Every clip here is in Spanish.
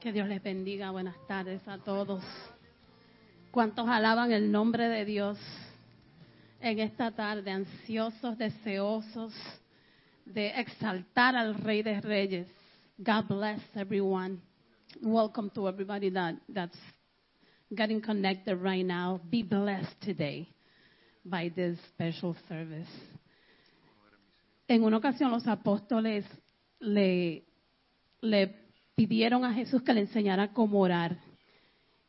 Que Dios les bendiga. Buenas tardes a todos. ¿Cuántos alaban el nombre de Dios en esta tarde? Ansiosos, deseosos de exaltar al Rey de Reyes. God bless everyone. Welcome to everybody that, that's getting connected right now. Be blessed today by this special service. En una ocasión los apóstoles le, le pidieron a Jesús que le enseñara cómo orar.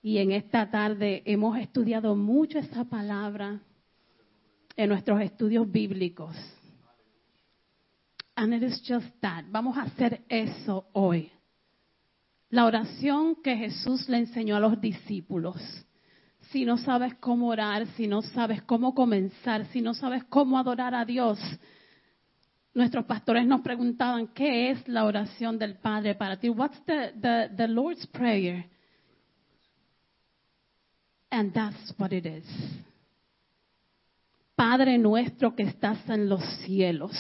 Y en esta tarde hemos estudiado mucho esta palabra en nuestros estudios bíblicos. And it is just that. Vamos a hacer eso hoy. La oración que Jesús le enseñó a los discípulos. Si no sabes cómo orar, si no sabes cómo comenzar, si no sabes cómo adorar a Dios, nuestros pastores nos preguntaban qué es la oración del Padre para ti. What's the, the, the Lord's Prayer? And that's what it is. Padre nuestro que estás en los cielos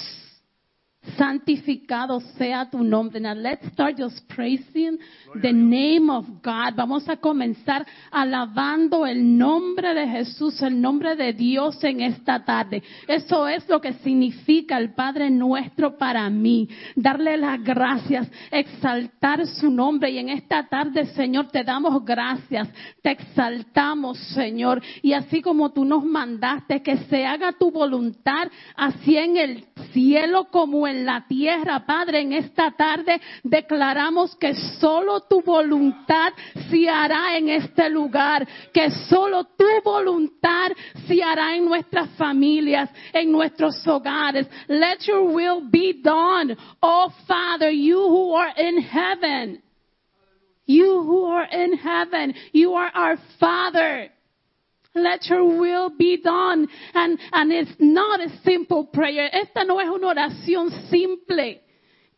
santificado sea tu nombre. Now let's start just praising the name of God. Vamos a comenzar alabando el nombre de Jesús, el nombre de Dios en esta tarde. Eso es lo que significa el Padre nuestro para mí. Darle las gracias, exaltar su nombre. Y en esta tarde, Señor, te damos gracias, te exaltamos, Señor. Y así como tú nos mandaste que se haga tu voluntad, así en el cielo como en la tierra, Padre, en esta tarde declaramos que solo tu voluntad se hará en este lugar, que solo tu voluntad se hará en nuestras familias, en nuestros hogares. Let your will be done, oh Father, you who are in heaven. You who are in heaven, you are our Father. Let your will be done. And, and it's not a simple prayer. Esta no es una oración simple.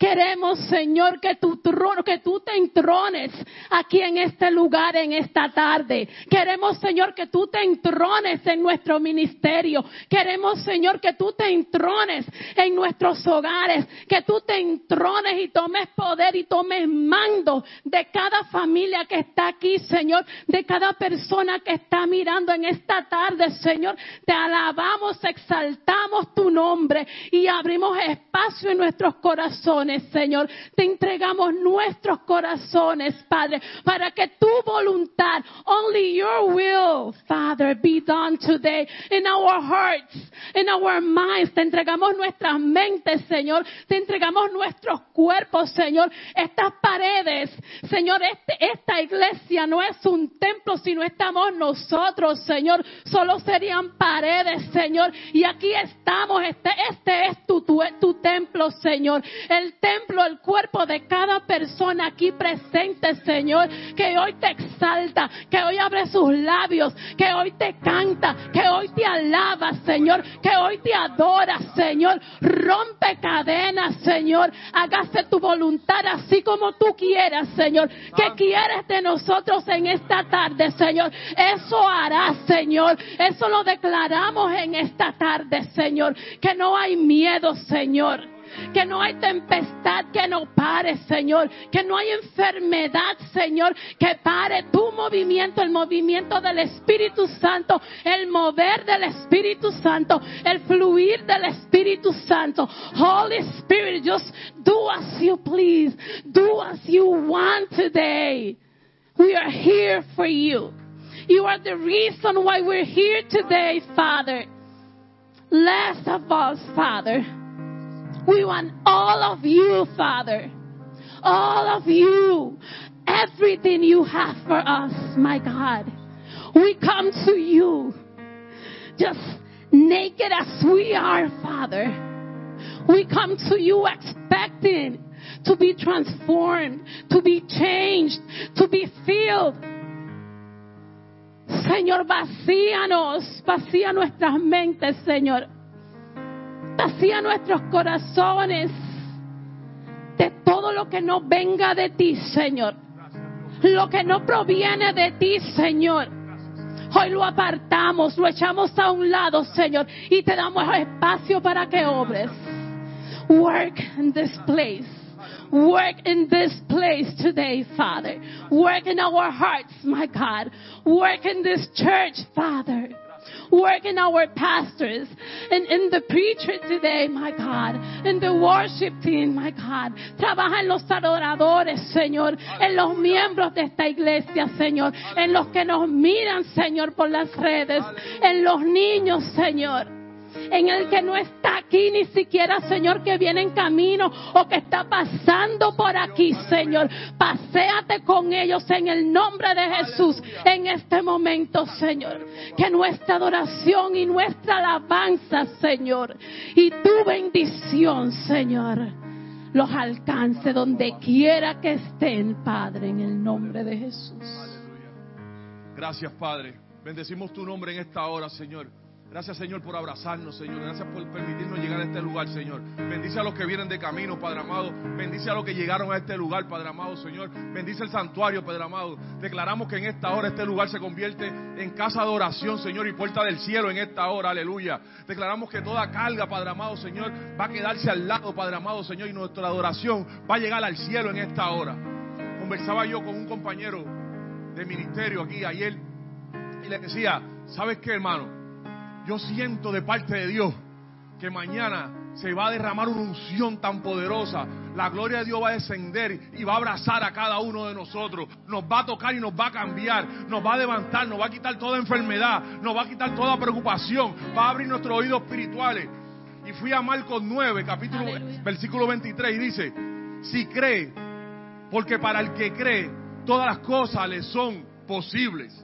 Queremos, Señor, que trono, que tú te entrones aquí en este lugar, en esta tarde. Queremos, Señor, que tú te entrones en nuestro ministerio. Queremos, Señor, que tú te entrones en nuestros hogares. Que tú te entrones y tomes poder y tomes mando de cada familia que está aquí, Señor. De cada persona que está mirando en esta tarde, Señor. Te alabamos, exaltamos tu nombre y abrimos espacio en nuestros corazones Señor. Te entregamos nuestros corazones, Padre, para que tu voluntad, only your will, Father, be done today in our hearts, in our minds. Te entregamos nuestras mentes, Señor. Te entregamos nuestros cuerpos, Señor. Estas paredes, Señor, este, esta iglesia no es un templo, sino estamos nosotros, Señor. Solo serían paredes, Señor. Y aquí estamos. Este, este es tu, tu, templo, Señor. Templo, el cuerpo de cada persona aquí presente, Señor, que hoy te exalta, que hoy abre sus labios, que hoy te canta, que hoy te alaba, Señor, que hoy te adora, Señor. Rompe cadenas, Señor. Hágase tu voluntad así como tú quieras, Señor. ¿Qué quieres de nosotros en esta tarde, Señor? Eso hará, Señor. Eso lo declaramos en esta tarde, Señor. Que no hay miedo, Señor que no hay tempestad que no pare, Señor, que no hay enfermedad, Señor, que pare tu movimiento, el movimiento del Espíritu Santo, el mover del Espíritu Santo, el fluir del Espíritu Santo. Holy Spirit, just do as you please, do as you want today. We are here for you. You are the reason why we're here today, Father. Less of us, Father. We want all of you, Father. All of you. Everything you have for us, my God. We come to you just naked as we are, Father. We come to you expecting to be transformed, to be changed, to be filled. Señor, vacíanos, vacía nuestras mentes, Señor. Vacía nuestros corazones de todo lo que no venga de ti, Señor. Lo que no proviene de ti, Señor. Hoy lo apartamos, lo echamos a un lado, Señor, y te damos espacio para que obres. Work in this place. Work in this place today, Father. Work in our hearts, my God. Work in this church, Father. Work in our pastors and in the preacher today, my God. In the worship team, my God. Trabaja en los adoradores, Señor. En los miembros de esta iglesia, Señor. En los que nos miran, Señor, por las redes. En los niños, Señor en el que no está aquí ni siquiera, Señor, que viene en camino o que está pasando por aquí, Señor. Paséate con ellos en el nombre de Jesús en este momento, Señor. Que nuestra adoración y nuestra alabanza, Señor, y tu bendición, Señor, los alcance donde quiera que estén, Padre, en el nombre de Jesús. Gracias, Padre. Bendecimos tu nombre en esta hora, Señor. Gracias, Señor, por abrazarnos, Señor. Gracias por permitirnos llegar a este lugar, Señor. Bendice a los que vienen de camino, Padre amado. Bendice a los que llegaron a este lugar, Padre amado, Señor. Bendice el santuario, Padre amado. Declaramos que en esta hora este lugar se convierte en casa de oración, Señor, y puerta del cielo en esta hora, aleluya. Declaramos que toda carga, Padre amado, Señor, va a quedarse al lado, Padre amado, Señor, y nuestra adoración va a llegar al cielo en esta hora. Conversaba yo con un compañero de ministerio aquí ayer y le decía, ¿sabes qué, hermano? Yo siento de parte de Dios que mañana se va a derramar una unción tan poderosa. La gloria de Dios va a descender y va a abrazar a cada uno de nosotros. Nos va a tocar y nos va a cambiar. Nos va a levantar, nos va a quitar toda enfermedad. Nos va a quitar toda preocupación. Va a abrir nuestros oídos espirituales. Y fui a Marcos 9, capítulo, versículo 23 y dice, si cree, porque para el que cree, todas las cosas le son posibles.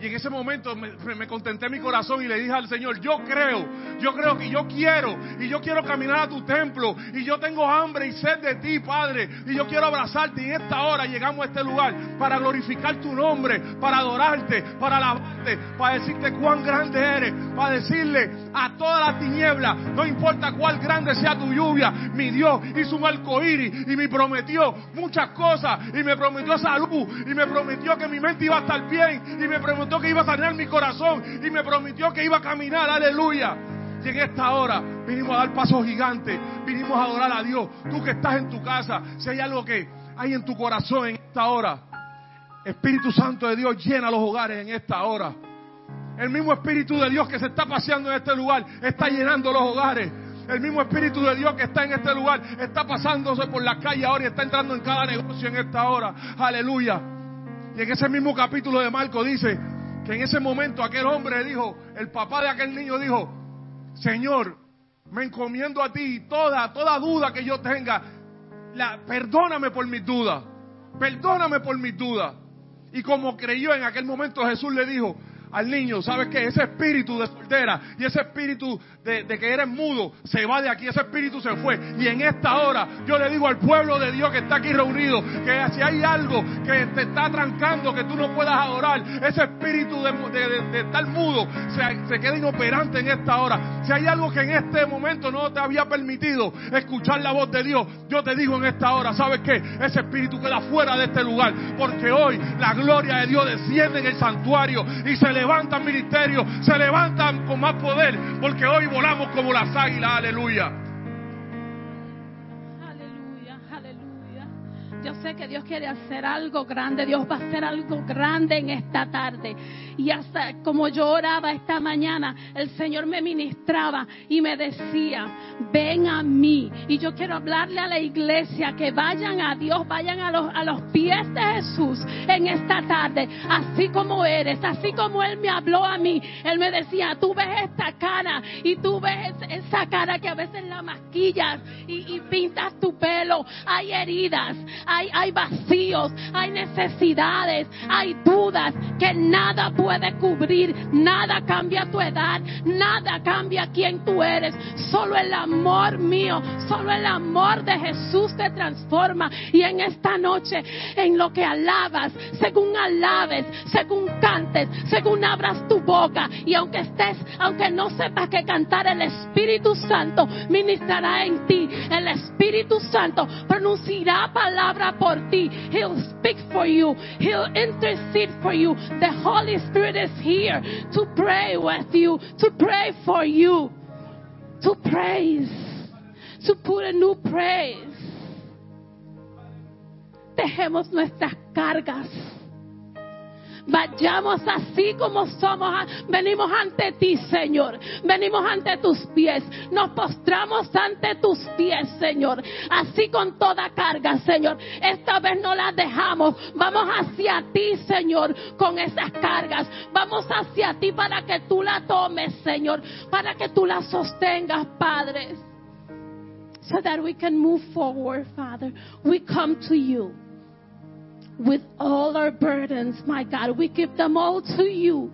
Y en ese momento me, contenté mi corazón y le dije al Señor, yo creo, yo creo que yo quiero y yo quiero caminar a tu templo y yo tengo hambre y sed de ti, Padre, y yo quiero abrazarte y en esta hora llegamos a este lugar para glorificar tu nombre, para adorarte, para alabarte, para decirte cuán grande eres, para decirle a toda la tiniebla, no importa cuál grande sea tu lluvia, mi Dios hizo un arcoíris y me prometió muchas cosas y me prometió salud y me prometió que mi mente iba a estar bien y me prometió que iba a sanar mi corazón y me prometió que iba a caminar, aleluya. Y en esta hora vinimos a dar pasos gigantes, vinimos a adorar a Dios. Tú que estás en tu casa, si hay algo que hay en tu corazón en esta hora, Espíritu Santo de Dios llena los hogares en esta hora. El mismo Espíritu de Dios que se está paseando en este lugar está llenando los hogares. El mismo Espíritu de Dios que está en este lugar está pasándose por la calle ahora y está entrando en cada negocio en esta hora. Aleluya. Y en ese mismo capítulo de Marco dice, en ese momento aquel hombre dijo, el papá de aquel niño dijo, Señor, me encomiendo a ti toda, toda duda que yo tenga, perdóname por mis dudas, perdóname por mis dudas. Y como creyó en aquel momento Jesús le dijo, al niño, ¿sabes qué? Ese espíritu de soltera y ese espíritu de, que eres mudo se va de aquí, ese espíritu se fue. Y en esta hora yo le digo al pueblo de Dios que está aquí reunido, que si hay algo que te está trancando, que tú no puedas adorar, ese espíritu de, estar mudo se, se queda inoperante en esta hora. Si hay algo que en este momento no te había permitido escuchar la voz de Dios, yo te digo en esta hora, ¿sabes qué? Ese espíritu queda fuera de este lugar, porque hoy la gloria de Dios desciende en el santuario y se le levantan ministerios, se levantan con más poder, porque hoy volamos como las águilas, aleluya. Yo sé que Dios quiere hacer algo grande, Dios va a hacer algo grande en esta tarde. Y hasta como yo oraba esta mañana, el Señor me ministraba y me decía, ven a mí. Y yo quiero hablarle a la iglesia que vayan a Dios, vayan a los, a los pies de Jesús en esta tarde, así como eres, así como Él me habló a mí. Él me decía, tú ves esta cara y tú ves esa cara que a veces la masquillas y, y pintas tu pelo. Hay heridas, hay, vacíos, hay necesidades, hay dudas que nada puede cubrir, nada cambia tu edad, nada cambia quién tú eres, solo el amor mío, solo el amor de Jesús te transforma. Y en esta noche, en lo que alabas, según alabes, según cantes, según abras tu boca y aunque estés, aunque no sepas que cantar, el Espíritu Santo ministrará en ti, el Espíritu Santo pronunciará palabras por ti. He'll speak for you. He'll intercede for you. The Holy Spirit is here to pray with you, to pray for you, to praise, to put a new praise. dejemos nuestras cargas. Vayamos así como somos. Venimos ante ti, Señor. Venimos ante tus pies. Nos postramos ante tus pies, Señor. Así con toda carga, Señor. Esta vez no la dejamos. Vamos hacia ti, Señor, con esas cargas. Vamos hacia ti para que tú la tomes, Señor. Para que tú la sostengas, Padre. So that we can move forward, Father. We come to you with all our burdens, my God. We give them all to you.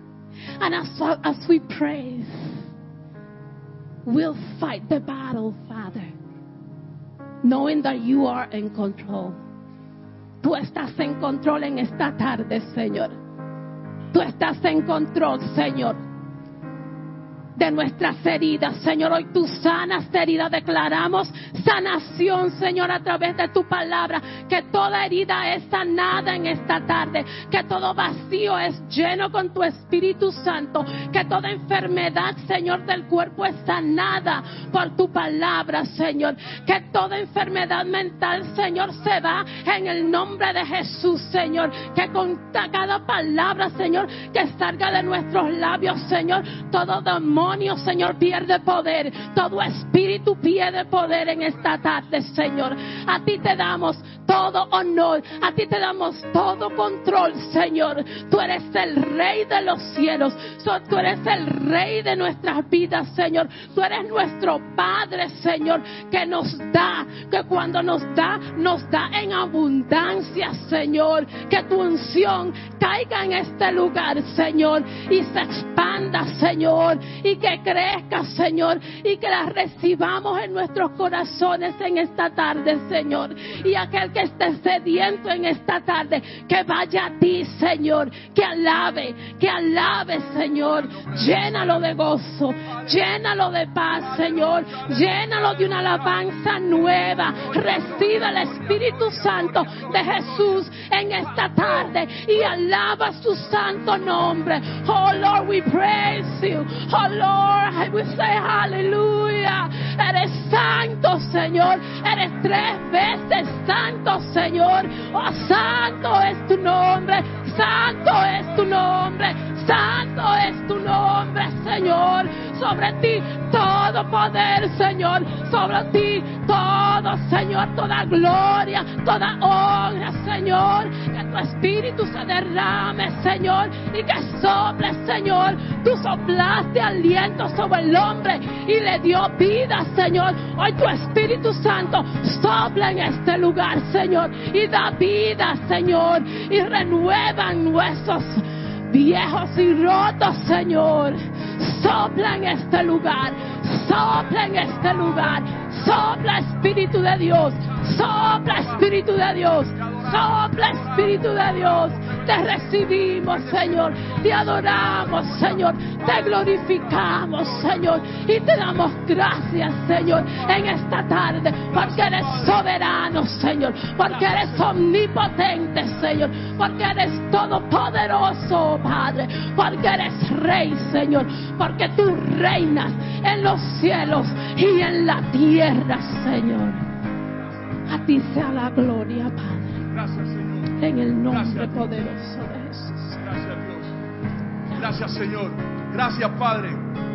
And as, as we praise, we'll fight the battle, Father, knowing that you are in control. Tú estás en control en esta tarde, Señor. Tú estás en control, Señor de nuestras heridas. Señor, hoy tú sanas heridas. Declaramos sanación, Señor, a través de tu palabra. Que toda herida es sanada en esta tarde. Que todo vacío es lleno con tu Espíritu Santo. Que toda enfermedad, Señor, del cuerpo es sanada por tu palabra, Señor. Que toda enfermedad mental, Señor, se va en el nombre de Jesús, Señor. Que con cada palabra, Señor, que salga de nuestros labios, Señor, todo demonio Señor, pierde poder. Todo espíritu pierde poder en esta tarde, Señor. A ti te damos todo honor. A ti te damos todo control, Señor. Tú eres el rey de los cielos. Tú eres el rey de nuestras vidas, Señor. Tú eres nuestro Padre, Señor, que nos da, que cuando nos da, nos da en abundancia, Señor. Que tu unción caiga en este lugar, Señor, y se expanda, Señor, y que crezca, Señor, y que la recibamos en nuestros corazones en esta tarde, Señor. Y aquel que esté sediento en esta tarde, que vaya a ti, Señor, que alabe, que alabe, Señor. Llénalo de gozo, llénalo de paz, Señor. Llénalo de una alabanza nueva. Recibe el Espíritu Santo de Jesús en esta tarde y alaba su santo nombre. Oh Lord, we praise you. Oh Lord, I will say hallelujah. Eres santo, Señor. Eres tres veces santo, Señor. Oh, santo es tu nombre. Santo es tu nombre. Santo es tu nombre, Señor. Sobre ti todo poder, Señor. Sobre ti todo, Señor. Toda gloria, toda honra, Señor. Que tu espíritu se derrame, Señor. Y que sople, Señor. Tú soplaste aliento sobre el hombre y le dio vida, Señor. Hoy tu Espíritu Santo sopla en este lugar, Señor. Y da vida, Señor. Y renuevan huesos viejos y rotos, Señor. Sopla en este lugar, sopla en este lugar, sopla Espíritu de Dios, sopla Espíritu de Dios, sopla Espíritu de Dios. Te recibimos, Señor, te adoramos, Señor, te glorificamos, Señor, y te damos gracias, Señor, en esta tarde, porque eres soberano, Señor, porque eres omnipotente, Señor, porque eres todopoderoso, Padre, porque eres Rey, Señor, porque tú reinas en los cielos y en la tierra, Señor. A ti sea la gloria, Padre. Gracias, Señor. En el nombre poderoso de Jesús. Gracias, Dios. Gracias, Señor. Gracias, Padre.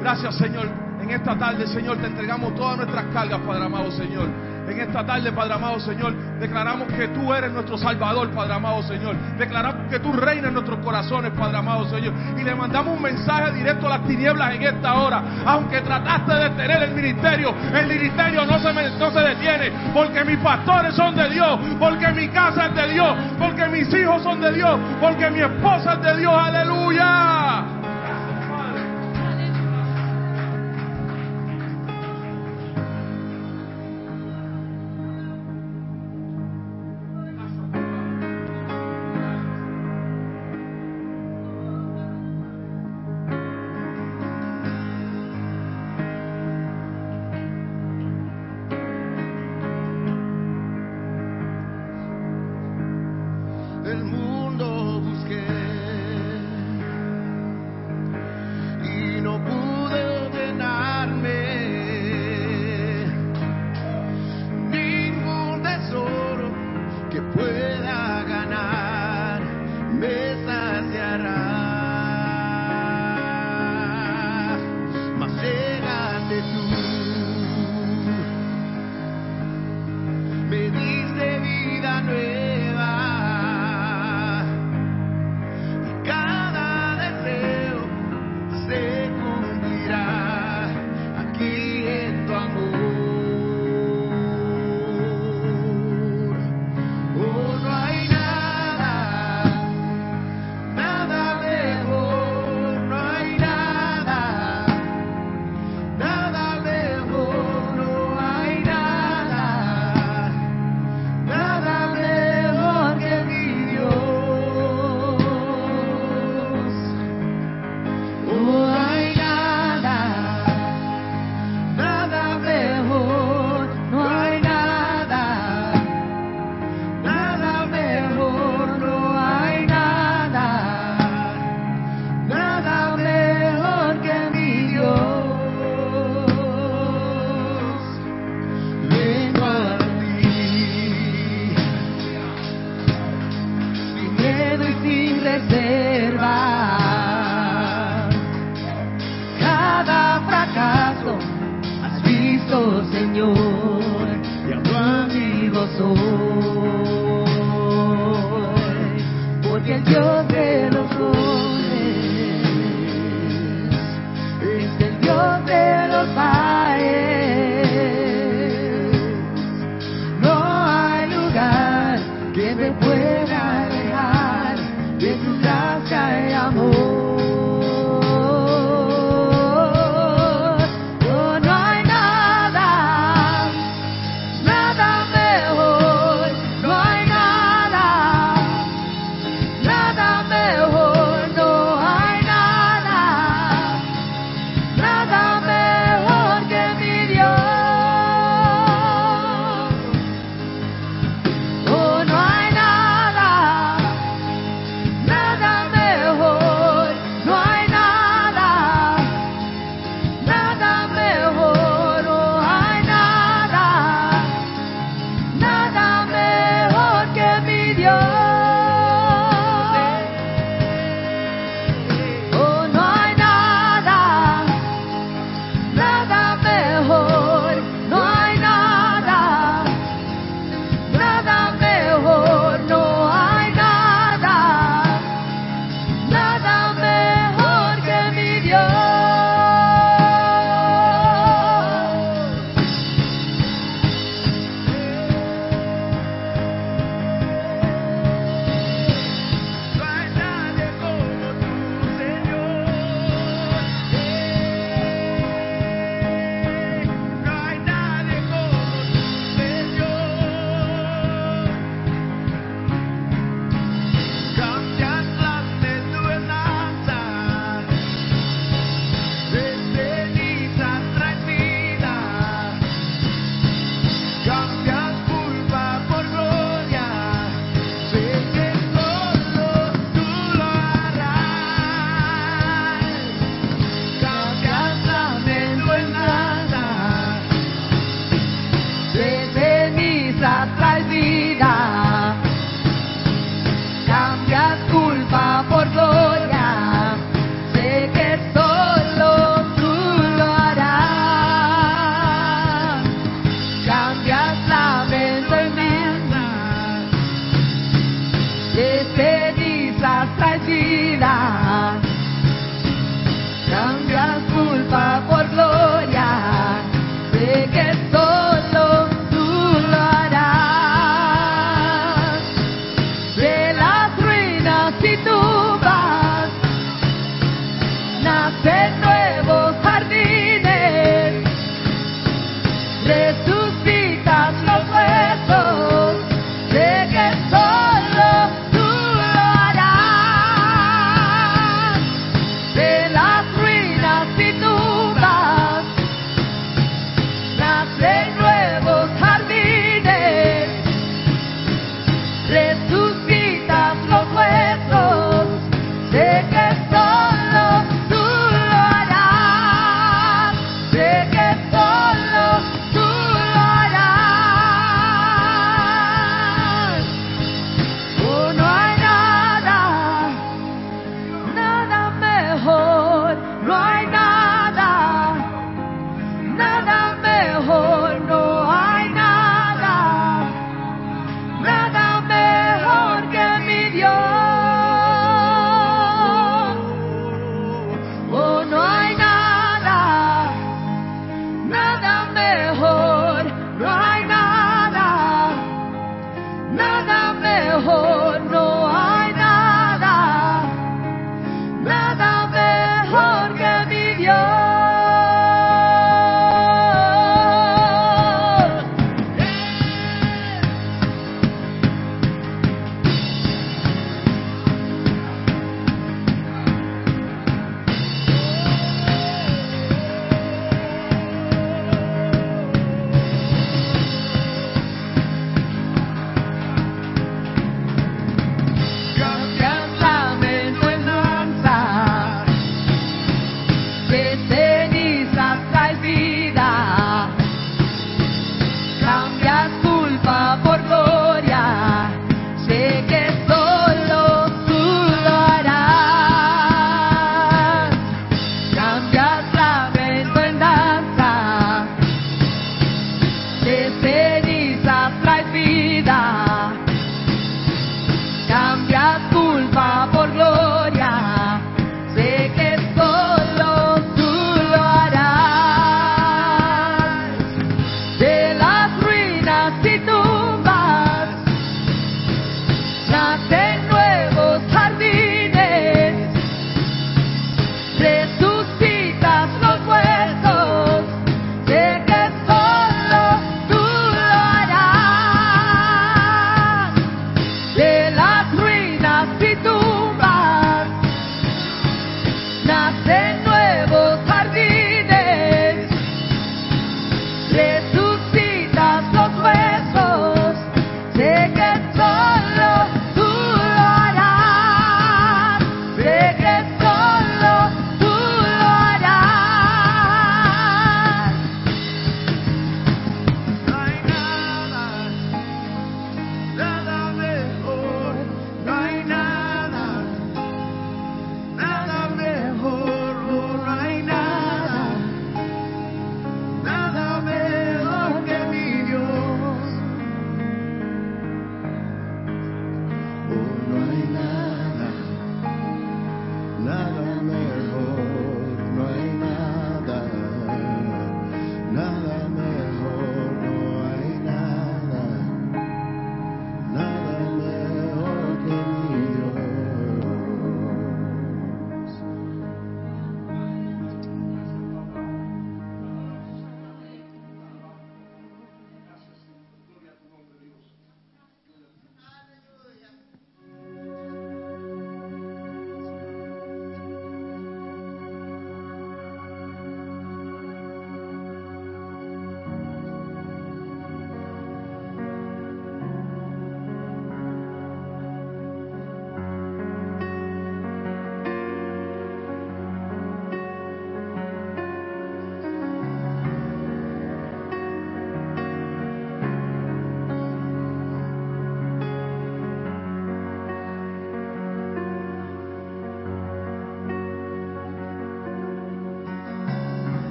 Gracias, Señor. En esta tarde, Señor, te entregamos todas nuestras cargas, Padre amado, Señor. En esta tarde, Padre amado, Señor, declaramos que tú eres nuestro Salvador, Padre amado, Señor. Declaramos que tú reinas en nuestros corazones, Padre amado, Señor. Y le mandamos un mensaje directo a las tinieblas en esta hora. Aunque trataste de detener el ministerio, el ministerio no se, me- detiene. Porque mis pastores son de Dios. Porque mi casa es de Dios. Porque mis hijos son de Dios. Porque mi esposa es de Dios. Aleluya.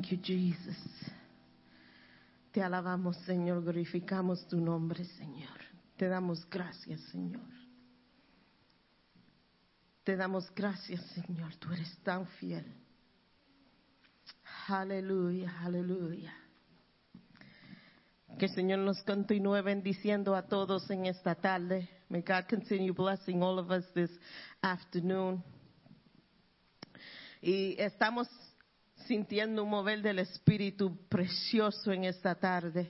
Thank you, Jesus. Te alabamos, Señor, glorificamos tu nombre, Señor. Te damos gracias, Señor. Te damos gracias, Señor. Tú eres tan fiel. Aleluya, aleluya. Que el Señor nos continúe bendiciendo a todos en esta tarde. May God continue blessing all of us this afternoon. Y estamos sintiendo un mover del Espíritu precioso en esta tarde.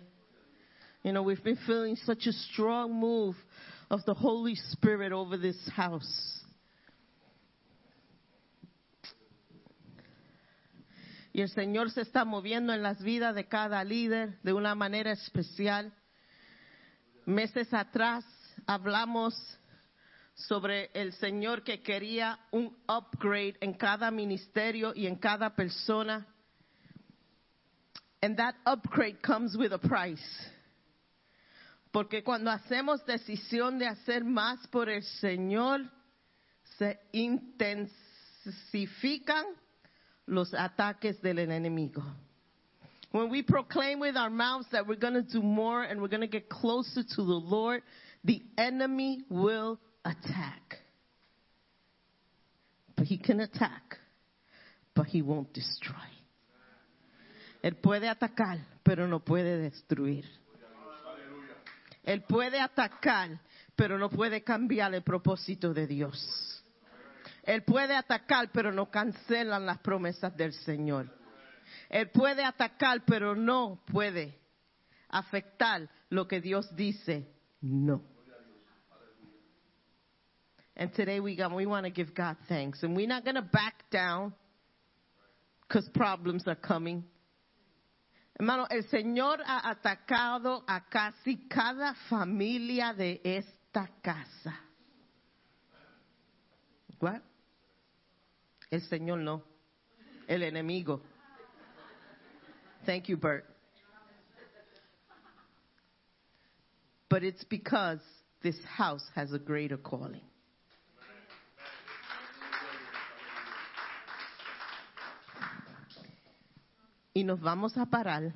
You know, we've been feeling such a strong move of the Holy Spirit over this house. Y el Señor se está moviendo en las vidas de cada líder de una manera especial. Meses atrás hablamos sobre el Señor que quería un upgrade en cada ministerio y en cada persona. And that upgrade comes with a price. Porque cuando hacemos decisión de hacer más por el Señor, se intensifican los ataques del enemigo. When we proclaim with our mouths that we're going to do more and we're going to get closer to the Lord, the enemy will attack. But he can attack, but he won't destroy. Él puede atacar, pero no puede destruir. Él puede atacar, pero no puede cambiar el propósito de Dios. Él puede atacar, pero no cancelan las promesas del Señor. Él puede atacar, pero no puede afectar lo que Dios dice no. And today we, got, we want to give God thanks. And we're not going to back down because problems are coming. Hermano, el Señor ha atacado a casi cada familia de esta casa. What? El Señor no. El enemigo. Thank you, Bert. But it's because this house has a greater calling. Y nos vamos a parar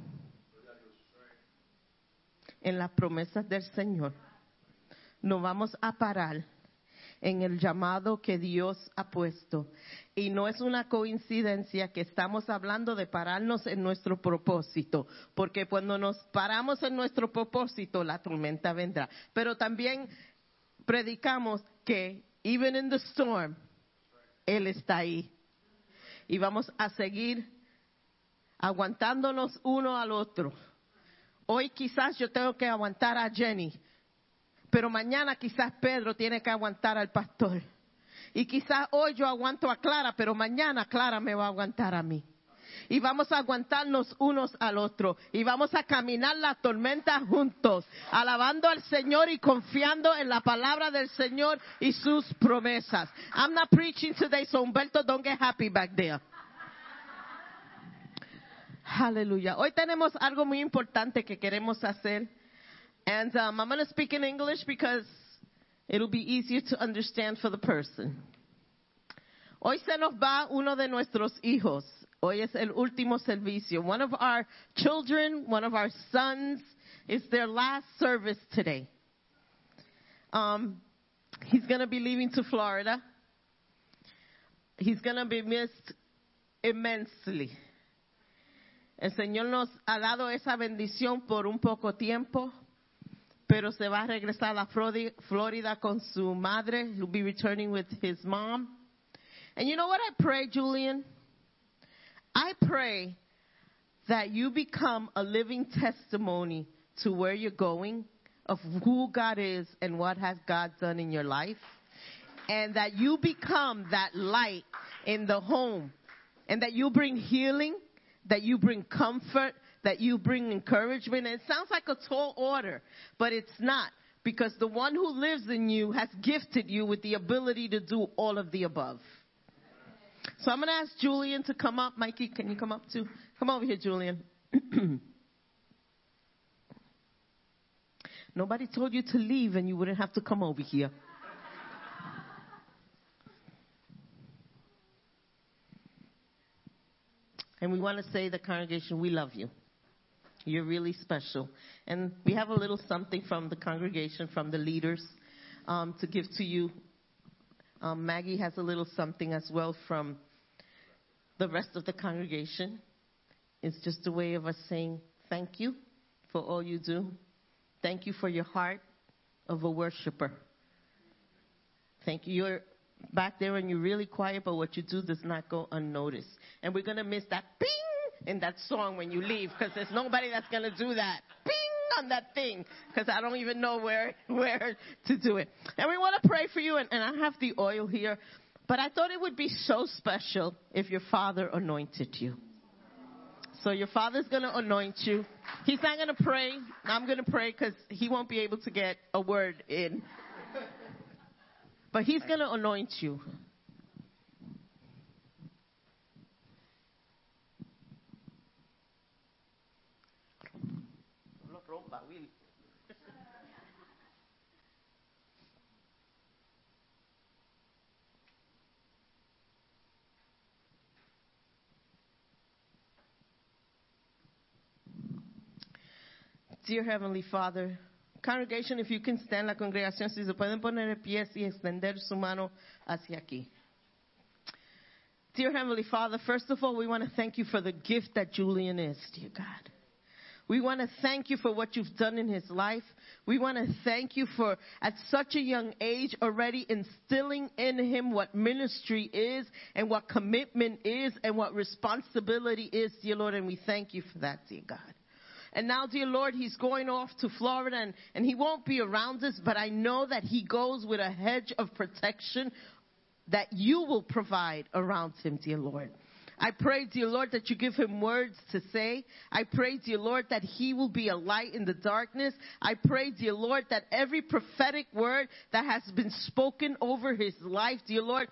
en las promesas del Señor. Nos vamos a parar en el llamado que Dios ha puesto. Y no es una coincidencia que estamos hablando de pararnos en nuestro propósito, porque cuando nos paramos en nuestro propósito, la tormenta vendrá. Pero también predicamos que, even in the storm, Él está ahí. Y vamos a seguir aguantándonos uno al otro. Hoy quizás yo tengo que aguantar a Jenny, pero mañana quizás Pedro tiene que aguantar al pastor. Y quizás hoy yo aguanto a Clara, pero mañana Clara me va a aguantar a mí. Y vamos a aguantarnos unos al otro. Y vamos a caminar la tormenta juntos, alabando al Señor y confiando en la palabra del Señor y sus promesas. I'm not preaching today, so Humberto, don't get happy back there. Aleluya. Hoy tenemos algo muy importante que queremos hacer. And um, I'm going to speak in English because it'll be easier to understand for the person. Hoy se nos va uno de nuestros hijos. Hoy es el último servicio. One of our children, one of our sons, is their last service today. Um, he's going to be leaving to Florida. He's going to be missed immensely. El Señor nos ha dado esa bendición por un poco tiempo, pero se va a regresar a Florida con su madre. He'll be returning with his mom. And you know what I pray, Julian? I pray that you become a living testimony to where you're going, of who God is and what has God done in your life. And that you become that light in the home. And that you bring healing that you bring comfort, that you bring encouragement. And it sounds like a tall order, but it's not because the one who lives in you has gifted you with the ability to do all of the above. So I'm going to ask Julian to come up. Mikey, can you come up too? Come over here, Julian. Nobody told you to leave and you wouldn't have to come over here. And we want to say, the congregation, we love you. You're really special. And we have a little something from the congregation, from the leaders, um, to give to you. Um, Maggie has a little something as well from the rest of the congregation. It's just a way of us saying thank you for all you do. Thank you for your heart of a worshiper. Thank you. You're back there and you're really quiet, but what you do does not go unnoticed. And we're going to miss that ping in that song when you leave because there's nobody that's going to do that. Ping on that thing because I don't even know where, where to do it. And we want to pray for you, and, and I have the oil here, but I thought it would be so special if your father anointed you. So your father's going to anoint you. He's not going to pray. I'm going to pray because he won't be able to get a word in. But he's going to anoint you. Dear Heavenly Father, congregation, if you can stand, la congregación, si se pueden poner de y extender su mano hacia aquí. Dear Heavenly Father, first of all, we want to thank you for the gift that Julian is, dear God. We want to thank you for what you've done in his life. We want to thank you for, at such a young age, already instilling in him what ministry is and what commitment is and what responsibility is, dear Lord. And we thank you for that, dear God. And now, dear Lord, he's going off to Florida and, and he won't be around us, but I know that he goes with a hedge of protection that you will provide around him, dear Lord. I pray, dear Lord, that you give him words to say. I pray, dear Lord, that he will be a light in the darkness. I pray, dear Lord, that every prophetic word that has been spoken over his life, dear Lord,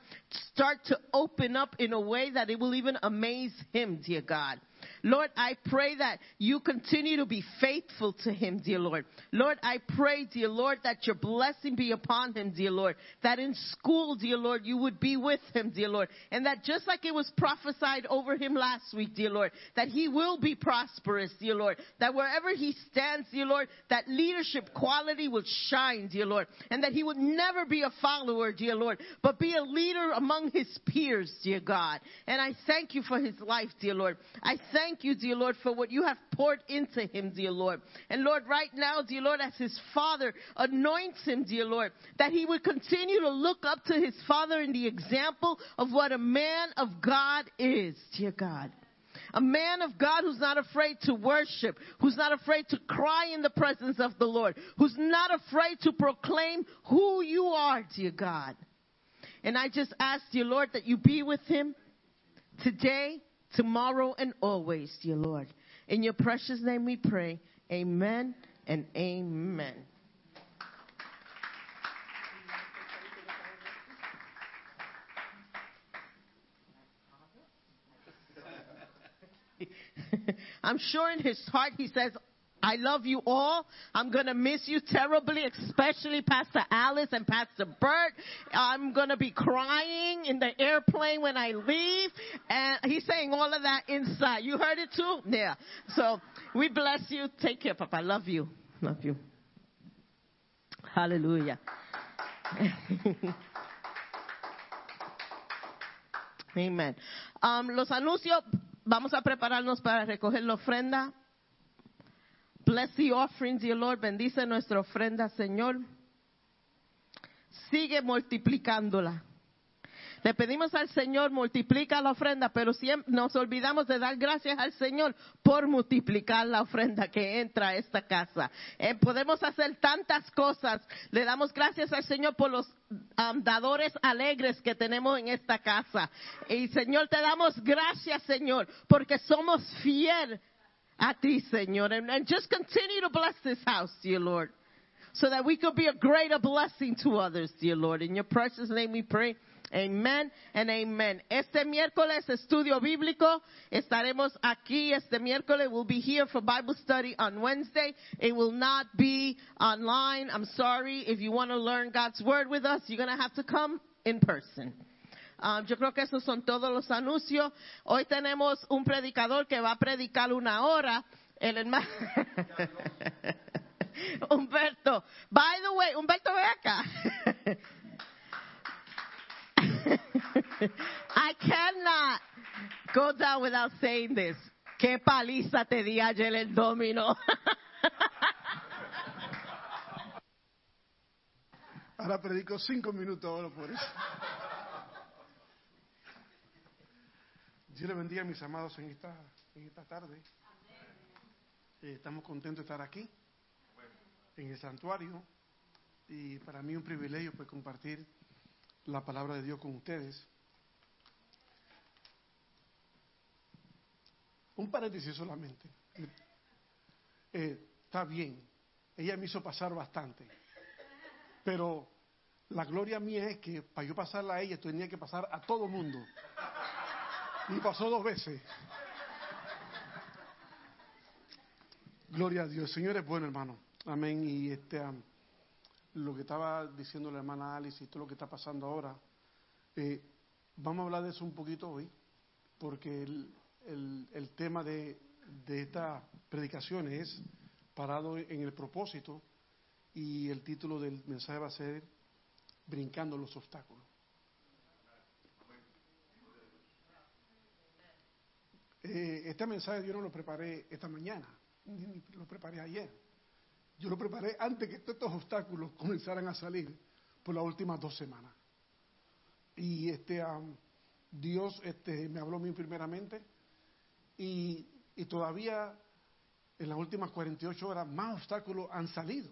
start to open up in a way that it will even amaze him, dear God. Lord, I pray that you continue to be faithful to him, dear Lord. Lord, I pray, dear Lord, that your blessing be upon him, dear Lord. That in school, dear Lord, you would be with him, dear Lord. And that just like it was prophesied over him last week, dear Lord, that he will be prosperous, dear Lord. That wherever he stands, dear Lord, that leadership quality will shine, dear Lord. And that he would never be a follower, dear Lord, but be a leader among his peers, dear God. And I thank you for his life, dear Lord. I thank you, dear Lord, for what you have poured into him, dear Lord. And Lord, right now, dear Lord, as his father anoints him, dear Lord, that he would continue to look up to his father in the example of what a man of God is, dear God. A man of God who's not afraid to worship, who's not afraid to cry in the presence of the Lord, who's not afraid to proclaim who you are, dear God. And I just ask, dear Lord, that you be with him today, tomorrow, and always, dear Lord. In your precious name we pray. Amen and amen. I'm sure in his heart he says, I love you all. I'm going to miss you terribly, especially Pastor Alice and Pastor Bert. I'm going to be crying in the airplane when I leave. And he's saying all of that inside. You heard it too? Yeah. So we bless you. Take care, Papa. I love you. Love you. Hallelujah. Amen. Um, los anuncios, vamos a prepararnos para recoger la ofrenda. Bless the offering, dear Lord. Bendice nuestra ofrenda, Señor. Sigue multiplicándola. Le pedimos al Señor, multiplica la ofrenda, pero siempre nos olvidamos de dar gracias al Señor por multiplicar la ofrenda que entra a esta casa. Eh, podemos hacer tantas cosas. Le damos gracias al Señor por los um, dadores alegres que tenemos en esta casa. Y Señor, te damos gracias, Señor, porque somos fieles a ti, Señor. And, and just continue to bless this house, dear Lord, so that we could be a greater blessing to others, dear Lord. In your precious name we pray. Amen and amen. Este miércoles, estudio bíblico. Estaremos aquí este miércoles. We'll be here for Bible study on Wednesday. It will not be online. I'm sorry. If you want to learn God's word with us, you're going to have to come in person. Um, yo creo que esos son todos los anuncios. Hoy tenemos un predicador que va a predicar una hora. El hermano Humberto. By the way, Humberto, ve acá. I cannot go down without saying this. Qué paliza te di ayer el domino. Ahora predico cinco minutos ahora por eso. Dios le bendiga a mis amados en esta, en esta tarde. Eh, estamos contentos de estar aquí, en el santuario, y para mí un privilegio pues compartir la palabra de Dios con ustedes. Un paréntesis solamente. Eh, está bien, ella me hizo pasar bastante, pero la gloria mía es que para yo pasarla a ella tenía que pasar a todo mundo. Y pasó dos veces. Gloria a Dios. Señor es bueno, hermano. Amén. Y este, lo que estaba diciendo la hermana Alice y todo lo que está pasando ahora, eh, vamos a hablar de eso un poquito hoy, porque el, el, el tema de, de esta predicación es parado en el propósito y el título del mensaje va a ser Brincando los obstáculos. Eh, este mensaje yo no lo preparé esta mañana, lo preparé ayer. Yo lo preparé antes que estos obstáculos comenzaran a salir por las últimas dos semanas. Y este um, Dios este, me habló mí primeramente y todavía en las últimas 48 horas más obstáculos han salido.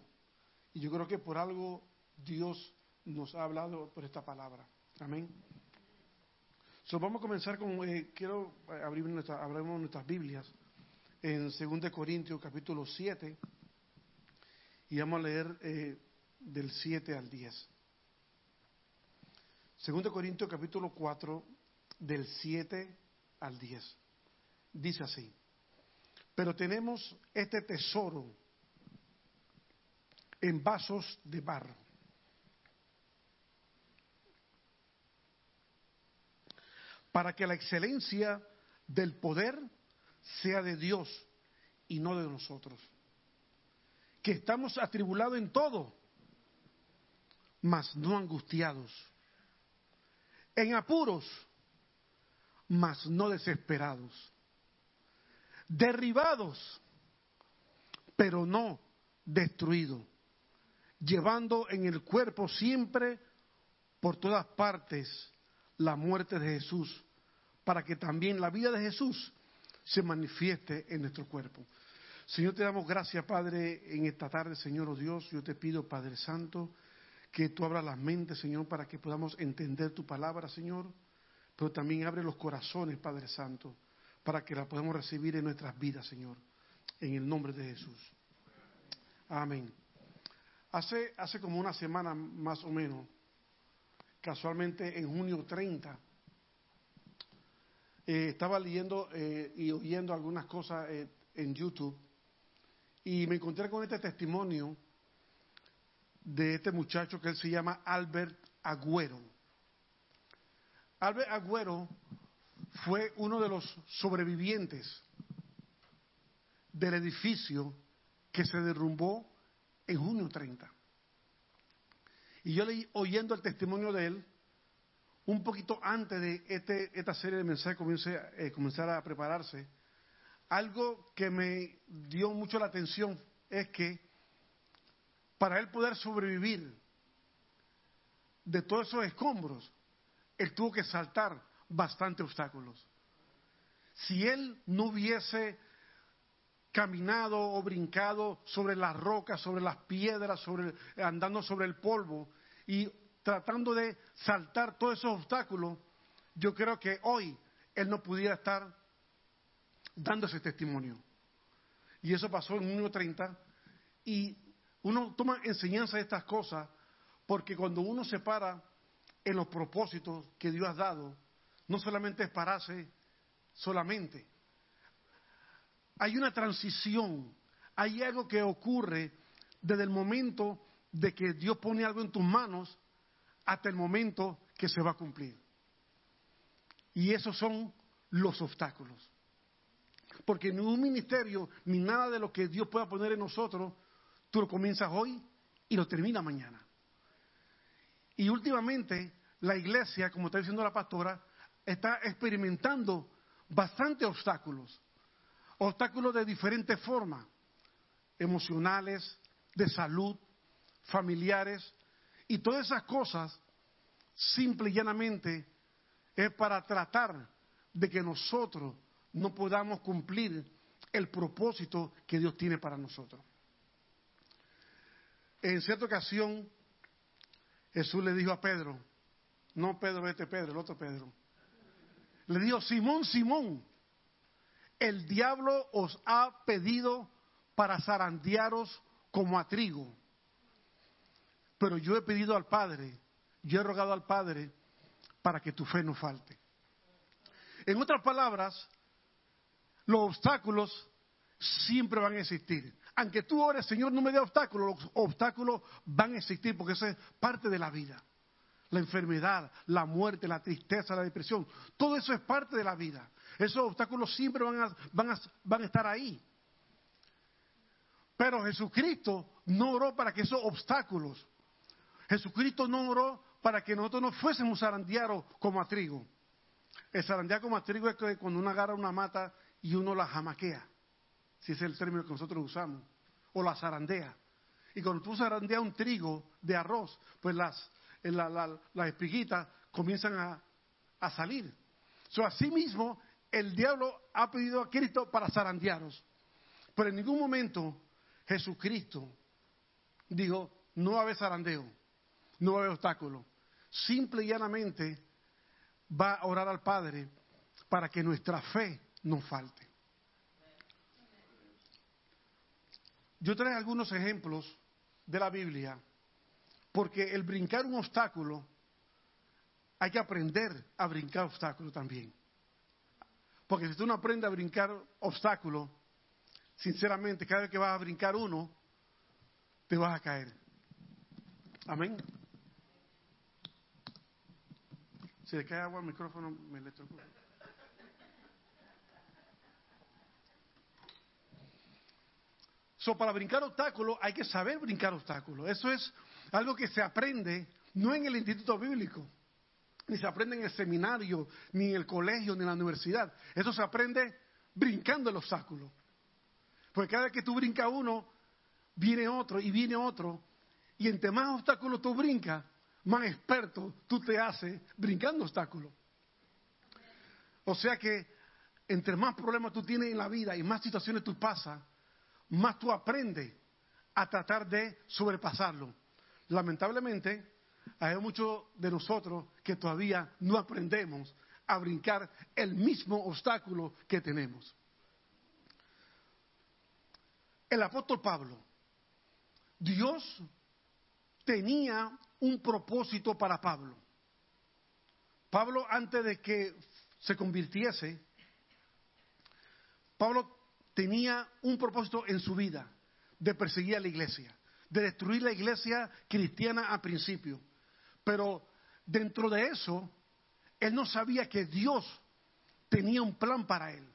Y yo creo que por algo Dios nos ha hablado por esta palabra. Amén. So, vamos a comenzar con, eh, quiero abrir nuestra, abrimos nuestras Biblias en 2 Corintios capítulo 7 y vamos a leer eh, del 7 al 10. 2 Corintios capítulo 4 del 7 al 10. Dice así, pero tenemos este tesoro en vasos de barro para que la excelencia del poder sea de Dios y no de nosotros. Que estamos atribulados en todo, mas no angustiados. En apuros, mas no desesperados. Derribados, pero no destruidos. Llevando en el cuerpo siempre, por todas partes, la muerte de Jesús, para que también la vida de Jesús se manifieste en nuestro cuerpo. Señor, te damos gracias, Padre, en esta tarde, Señor, oh Dios. Yo te pido, Padre Santo, que tú abras las mentes, Señor, para que podamos entender tu palabra, Señor, pero también abre los corazones, Padre Santo, para que la podamos recibir en nuestras vidas, Señor, en el nombre de Jesús. Amén. Hace, hace como una semana más o menos, casualmente en junio 30. Eh, estaba leyendo eh, y oyendo algunas cosas eh, en YouTube y me encontré con este testimonio de este muchacho que él se llama Albert Agüero. Albert Agüero fue uno de los sobrevivientes del edificio que se derrumbó en junio 30. Y yo leí, oyendo el testimonio de él, un poquito antes de este, esta serie de mensajes comience, eh, comenzar a prepararse, algo que me dio mucho la atención es que para él poder sobrevivir de todos esos escombros, él tuvo que saltar bastantes obstáculos. Si él no hubiese caminado o brincado sobre las rocas, sobre las piedras, sobre, andando sobre el polvo y tratando de saltar todos esos obstáculos, yo creo que hoy él no pudiera estar dando ese testimonio. Y eso pasó en 1.30 y uno toma enseñanza de estas cosas porque cuando uno se para en los propósitos que Dios ha dado, no solamente es pararse solamente, hay una transición, hay algo que ocurre desde el momento de que Dios pone algo en tus manos hasta el momento que se va a cumplir. Y esos son los obstáculos. Porque ni un ministerio, ni nada de lo que Dios pueda poner en nosotros, tú lo comienzas hoy y lo terminas mañana. Y últimamente la iglesia, como está diciendo la pastora, está experimentando bastantes obstáculos. Obstáculos de diferentes formas, emocionales, de salud, familiares, y todas esas cosas, simple y llanamente, es para tratar de que nosotros no podamos cumplir el propósito que Dios tiene para nosotros. En cierta ocasión, Jesús le dijo a Pedro, no Pedro este Pedro, el otro Pedro, le dijo, Simón, Simón, el diablo os ha pedido para zarandearos como a trigo, pero yo he pedido al Padre, yo he rogado al Padre para que tu fe no falte. En otras palabras, los obstáculos siempre van a existir. Aunque tú ores, Señor, no me dé obstáculos, los obstáculos van a existir porque eso es parte de la vida. La enfermedad, la muerte, la tristeza, la depresión, todo eso es parte de la vida. Esos obstáculos siempre van a, van a, van a estar ahí. Pero Jesucristo no oró para que esos obstáculos, Jesucristo no oró para que nosotros no fuésemos zarandeados como a trigo. El zarandear como a trigo es que cuando uno agarra una mata y uno la jamaquea, si es el término que nosotros usamos, o la zarandea. Y cuando tú zarandeas un trigo de arroz, pues las, la, la, las espiguitas comienzan a, a salir. So, asimismo, el diablo ha pedido a Cristo para zarandearos. Pero en ningún momento Jesucristo dijo, no va a haber zarandeo, no va a haber obstáculo. Simple y llanamente va a orar al Padre para que nuestra fe no falte. Yo traigo algunos ejemplos de la Biblia, porque el brincar un obstáculo, hay que aprender a brincar obstáculos también. Porque si tú no aprendes a brincar obstáculos, sinceramente, cada vez que vas a brincar uno, te vas a caer. Amén. Si le cae agua al micrófono, me electrocuta. So, para brincar obstáculos hay que saber brincar obstáculos. Eso es algo que se aprende no en el instituto bíblico, ni se aprende en el seminario, ni en el colegio, ni en la universidad. Eso se aprende brincando el obstáculo. Porque cada vez que tú brincas uno, viene otro y viene otro. Y entre más obstáculos tú brincas, más experto tú te haces brincando obstáculos. O sea que entre más problemas tú tienes en la vida y más situaciones tú pasas, más tú aprendes a tratar de sobrepasarlo. Lamentablemente, hay muchos de nosotros que todavía no aprendemos a brincar el mismo obstáculo que tenemos. El apóstol Pablo, Dios tenía un propósito para Pablo. Pablo, antes de que se convirtiese, Pablo tenía un propósito en su vida de perseguir a la iglesia, de destruir la iglesia cristiana a principio. Pero dentro de eso, él no sabía que Dios tenía un plan para él.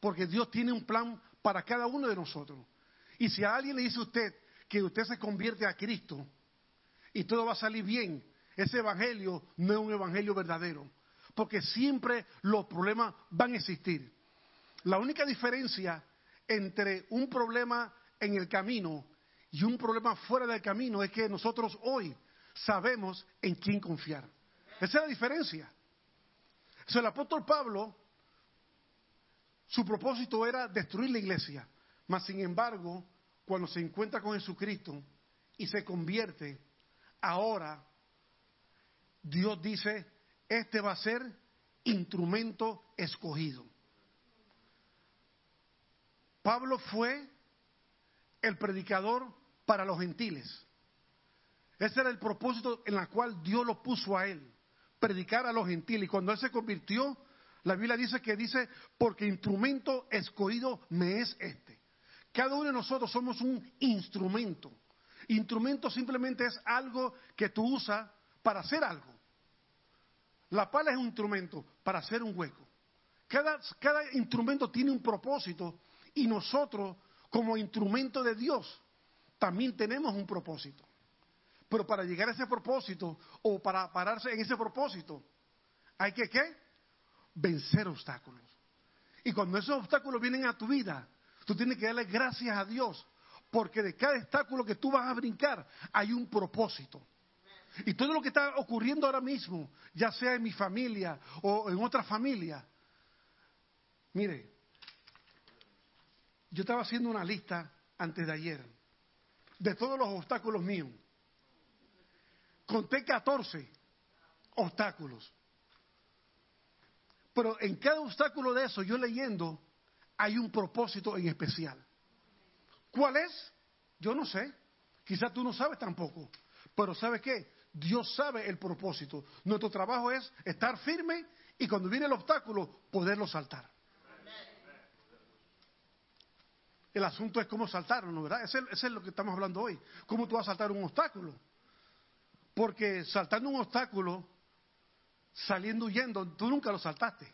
Porque Dios tiene un plan para cada uno de nosotros. Y si a alguien le dice a usted que usted se convierte a Cristo y todo va a salir bien, ese evangelio no es un evangelio verdadero. Porque siempre los problemas van a existir. La única diferencia entre un problema en el camino y un problema fuera del camino es que nosotros hoy sabemos en quién confiar. Esa es la diferencia. O el apóstol Pablo, su propósito era destruir la iglesia, mas sin embargo, cuando se encuentra con Jesucristo y se convierte, ahora Dios dice, este va a ser instrumento escogido. Pablo fue el predicador para los gentiles. Ese era el propósito en el cual Dios lo puso a él, predicar a los gentiles. Y cuando él se convirtió, la Biblia dice que dice, porque instrumento escogido me es este. Cada uno de nosotros somos un instrumento. Instrumento simplemente es algo que tú usas para hacer algo. La pala es un instrumento para hacer un hueco. Cada, cada instrumento tiene un propósito y nosotros, como instrumento de Dios, también tenemos un propósito. Pero para llegar a ese propósito o para pararse en ese propósito, hay que ¿qué? Vencer obstáculos. Y cuando esos obstáculos vienen a tu vida, tú tienes que darle gracias a Dios, porque de cada obstáculo que tú vas a brincar hay un propósito. Y todo lo que está ocurriendo ahora mismo, ya sea en mi familia o en otra familia, mire, yo estaba haciendo una lista antes de ayer de todos los obstáculos míos. Conté 14 obstáculos. Pero en cada obstáculo de eso, yo leyendo, hay un propósito en especial. ¿Cuál es? Yo no sé. Quizás tú no sabes tampoco. Pero ¿sabe qué? Dios sabe el propósito. Nuestro trabajo es estar firme y cuando viene el obstáculo, poderlo saltar. El asunto es cómo saltarlo, ¿no verdad? Ese es lo que estamos hablando hoy. ¿Cómo tú vas a saltar un obstáculo? Porque saltando un obstáculo, saliendo huyendo, tú nunca lo saltaste.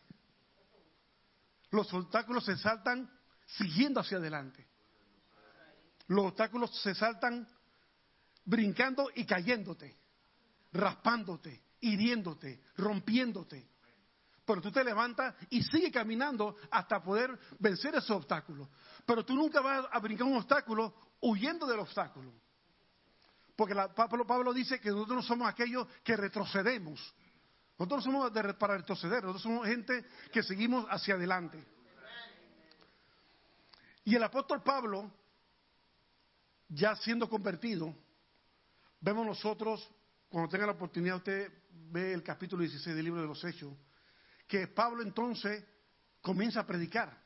Los obstáculos se saltan siguiendo hacia adelante. Los obstáculos se saltan brincando y cayéndote, raspándote, hiriéndote, rompiéndote. Pero tú te levantas y sigue caminando hasta poder vencer esos obstáculos. Pero tú nunca vas a brincar un obstáculo huyendo del obstáculo. Porque la, Pablo, dice que nosotros no somos aquellos que retrocedemos. Nosotros no somos de, para retroceder, nosotros somos gente que seguimos hacia adelante. Y el apóstol Pablo, ya siendo convertido, vemos nosotros, cuando tenga la oportunidad, usted ve el capítulo 16 del libro de los Hechos, que Pablo entonces comienza a predicar.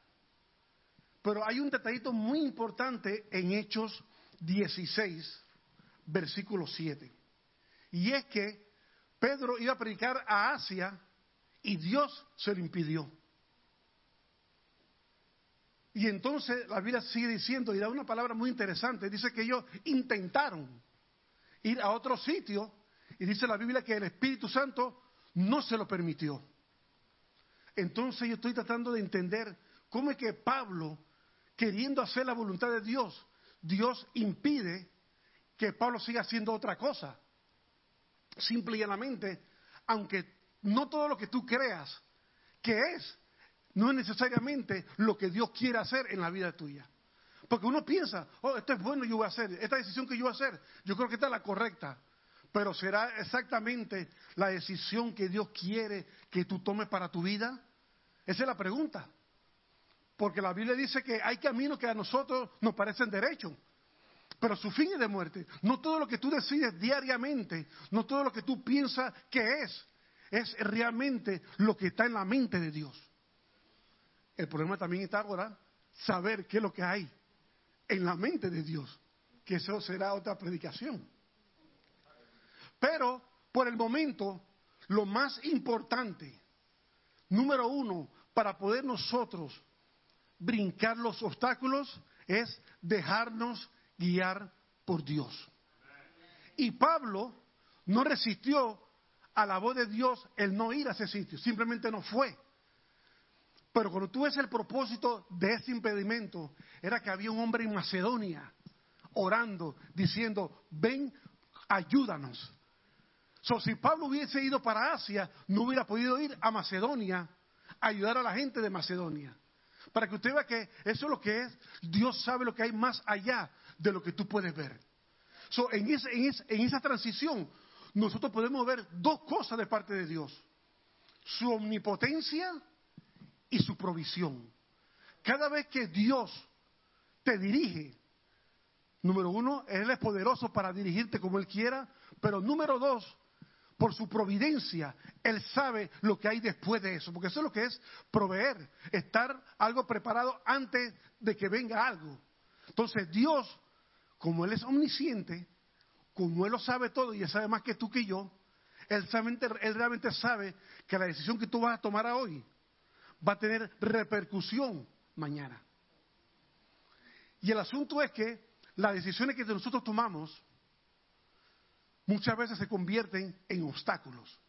Pero hay un detallito muy importante en Hechos 16, versículo 7. Y es que Pedro iba a predicar a Asia y Dios se lo impidió. Y entonces la Biblia sigue diciendo, y da una palabra muy interesante, dice que ellos intentaron ir a otro sitio, y dice la Biblia que el Espíritu Santo no se lo permitió. Entonces yo estoy tratando de entender cómo es que Pablo, queriendo hacer la voluntad de Dios, Dios impide que Pablo siga haciendo otra cosa. Simple y llanamente, aunque no todo lo que tú creas que es, no es necesariamente lo que Dios quiere hacer en la vida tuya. Porque uno piensa, oh, esto es bueno, yo voy a hacer, esta decisión que yo voy a hacer, yo creo que esta es la correcta. Pero ¿será exactamente la decisión que Dios quiere que tú tomes para tu vida? Esa es la pregunta. Porque la Biblia dice que hay caminos que a nosotros nos parecen derechos, pero su fin es de muerte. No todo lo que tú decides diariamente, no todo lo que tú piensas que es, es realmente lo que está en la mente de Dios. El problema también está ahora saber qué es lo que hay en la mente de Dios, que eso será otra predicación. Pero por el momento, lo más importante, número uno, para poder nosotros brincar los obstáculos es dejarnos guiar por Dios. Y Pablo no resistió a la voz de Dios el no ir a ese sitio, simplemente no fue. Pero cuando tú ves el propósito de ese impedimento, era que había un hombre en Macedonia orando, diciendo, ven, ayúdanos. So, si Pablo hubiese ido para Asia, no hubiera podido ir a Macedonia a ayudar a la gente de Macedonia. Para que usted vea que eso es lo que es, Dios sabe lo que hay más allá de lo que tú puedes ver. So, en, en esa transición, nosotros podemos ver dos cosas de parte de Dios. Su omnipotencia y su provisión. Cada vez que Dios te dirige, número uno, Él es poderoso para dirigirte como Él quiera, pero número dos, por su providencia, Él sabe lo que hay después de eso, porque eso es lo que es proveer, estar algo preparado antes de que venga algo. Entonces Dios, como Él es omnisciente, como Él lo sabe todo y Él sabe más que tú que yo, Él, él realmente sabe que la decisión que tú vas a tomar hoy va a tener repercusión mañana. Y el asunto es que las decisiones que nosotros tomamos muchas veces se convierten en obstáculos.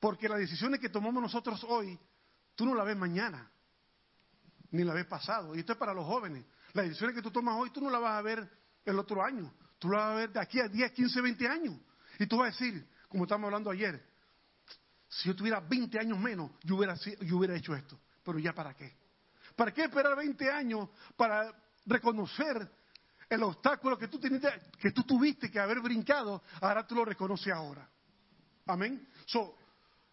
Porque las decisiones que tomamos nosotros hoy, tú no las ves mañana, ni la ves pasado. Y esto es para los jóvenes. Las decisiones que tú tomas hoy, tú no las vas a ver el otro año. Tú las vas a ver de aquí a 10, 15, 20 años. Y tú vas a decir, como estábamos hablando ayer, si yo tuviera 20 años menos, yo hubiera, hecho esto. Pero ya para qué. ¿Para qué esperar 20 años para reconocer el obstáculo que tú, teniste, que tuviste que haber brincado? Ahora tú lo reconoces ahora. Amén.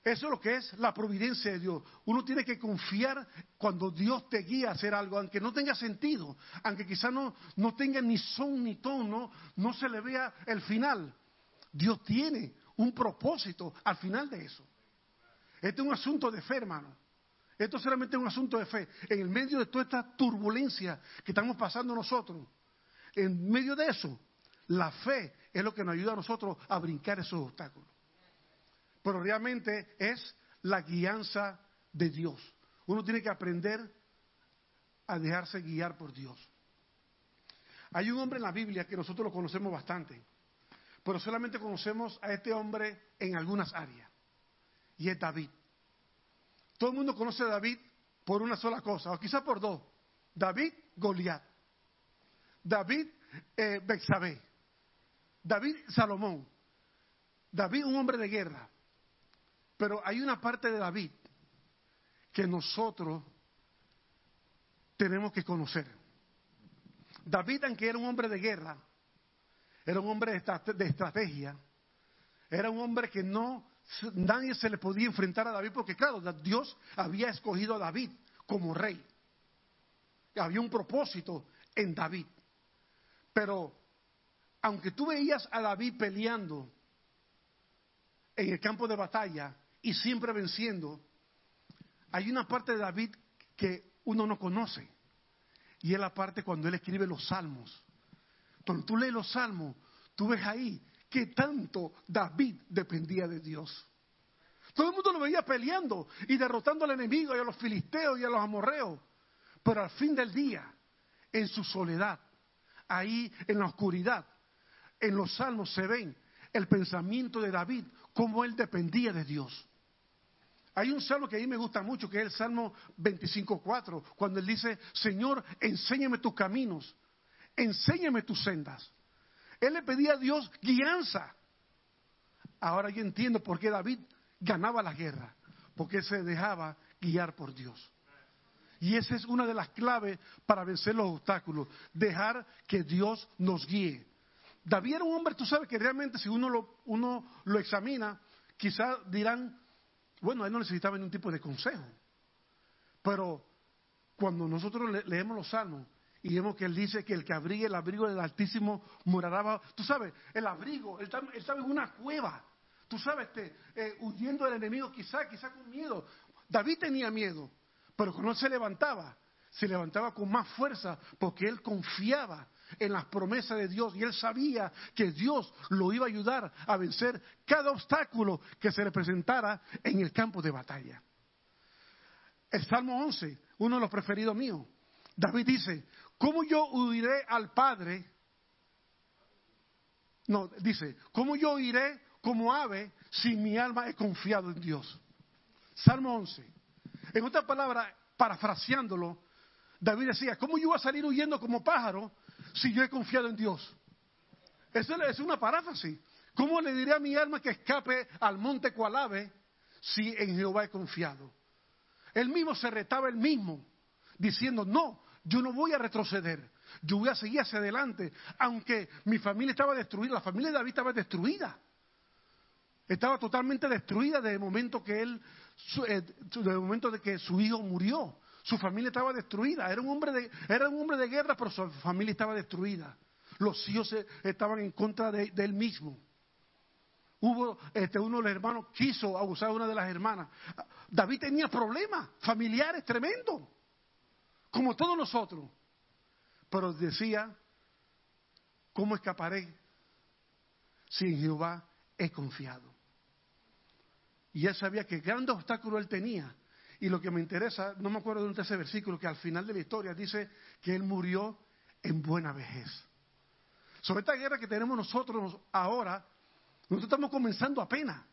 Eso es lo que es la providencia de Dios. Uno tiene que confiar cuando Dios te guía a hacer algo, aunque no tenga sentido, aunque quizás no, no tenga ni son ni tono, no se le vea el final. Dios tiene un propósito al final de eso. Este es un asunto de fe, hermano. Esto solamente es un asunto de fe. En el medio de toda esta turbulencia que estamos pasando nosotros, en medio de eso, la fe es lo que nos ayuda a nosotros a brincar esos obstáculos. Pero realmente es la guianza de Dios. Uno tiene que aprender a dejarse guiar por Dios. Hay un hombre en la Biblia que nosotros lo conocemos bastante, pero solamente conocemos a este hombre en algunas áreas, y es David. Todo el mundo conoce a David por una sola cosa, o quizás por dos. David, Goliat. David, eh, Bexabé. David, Salomón. David, un hombre de guerra. Pero hay una parte de David que nosotros tenemos que conocer. David, aunque era un hombre de guerra, era un hombre de estrate- de estrategia, era un hombre que no, nadie se le podía enfrentar a David, porque claro, Dios había escogido a David como rey. Había un propósito en David. Pero, aunque tú veías a David peleando en el campo de batalla y siempre venciendo, hay una parte de David que uno no conoce. Y es la parte cuando él escribe los salmos. Cuando tú lees los salmos, tú ves ahí que tanto David dependía de Dios. Todo el mundo lo veía peleando y derrotando al enemigo y a los filisteos y a los amorreos. Pero al fin del día, en su soledad, ahí en la oscuridad, en los salmos se ven el pensamiento de David, cómo él dependía de Dios. Hay un salmo que a mí me gusta mucho, que es el Salmo 25.4, cuando él dice, Señor, enséñame tus caminos, enséñame tus sendas. Él le pedía a Dios guianza. Ahora yo entiendo por qué David ganaba la guerra, porque se dejaba guiar por Dios. Y esa es una de las claves para vencer los obstáculos, dejar que Dios nos guíe. David era un hombre, tú sabes que realmente si uno lo, uno lo examina, quizás dirán, bueno, él no necesitaba ningún tipo de consejo. Pero cuando nosotros le- leemos los salmos y vemos que él dice que el que abrigue el abrigo del Altísimo morará tú sabes, el abrigo, él, él estaba en una cueva, tú sabes, este, eh, huyendo del enemigo, quizá, quizá con miedo. David tenía miedo, pero cuando él se levantaba, se levantaba con más fuerza porque él confiaba en las promesas de Dios y él sabía que Dios lo iba a ayudar a vencer cada obstáculo que se le presentara en el campo de batalla. El Salmo 11, uno de los preferidos míos. David dice, ¿cómo yo huiré al Padre? No, dice, ¿cómo yo iré como ave si mi alma he confiado en Dios? Salmo 11. En otra palabra, parafraseándolo, David decía, ¿cómo yo voy a salir huyendo como pájaro si yo he confiado en Dios? Eso es una paráfrasis. ¿Cómo le diré a mi alma que escape al monte cual ave si en Jehová he confiado? Él mismo se retaba él mismo, diciendo, no, yo no voy a retroceder, yo voy a seguir hacia adelante, aunque mi familia estaba destruida, la familia de David estaba destruida. Estaba totalmente destruida desde el momento que él, su- eh, desde el momento de que su hijo murió. Su familia estaba destruida. Era un hombre de, era un hombre de guerra, pero su familia estaba destruida. Los hijos estaban en contra de, de él mismo. Hubo, este, uno de los hermanos quiso abusar de una de las hermanas. David tenía problemas familiares tremendos, como todos nosotros. Pero decía, ¿cómo escaparé si en Jehová he confiado? Y él sabía que grandes obstáculos él tenía. Y lo que me interesa, no me acuerdo de un tercer versículo, que al final de la historia dice que él murió en buena vejez. Sobre esta guerra que tenemos nosotros ahora, nosotros estamos comenzando apenas.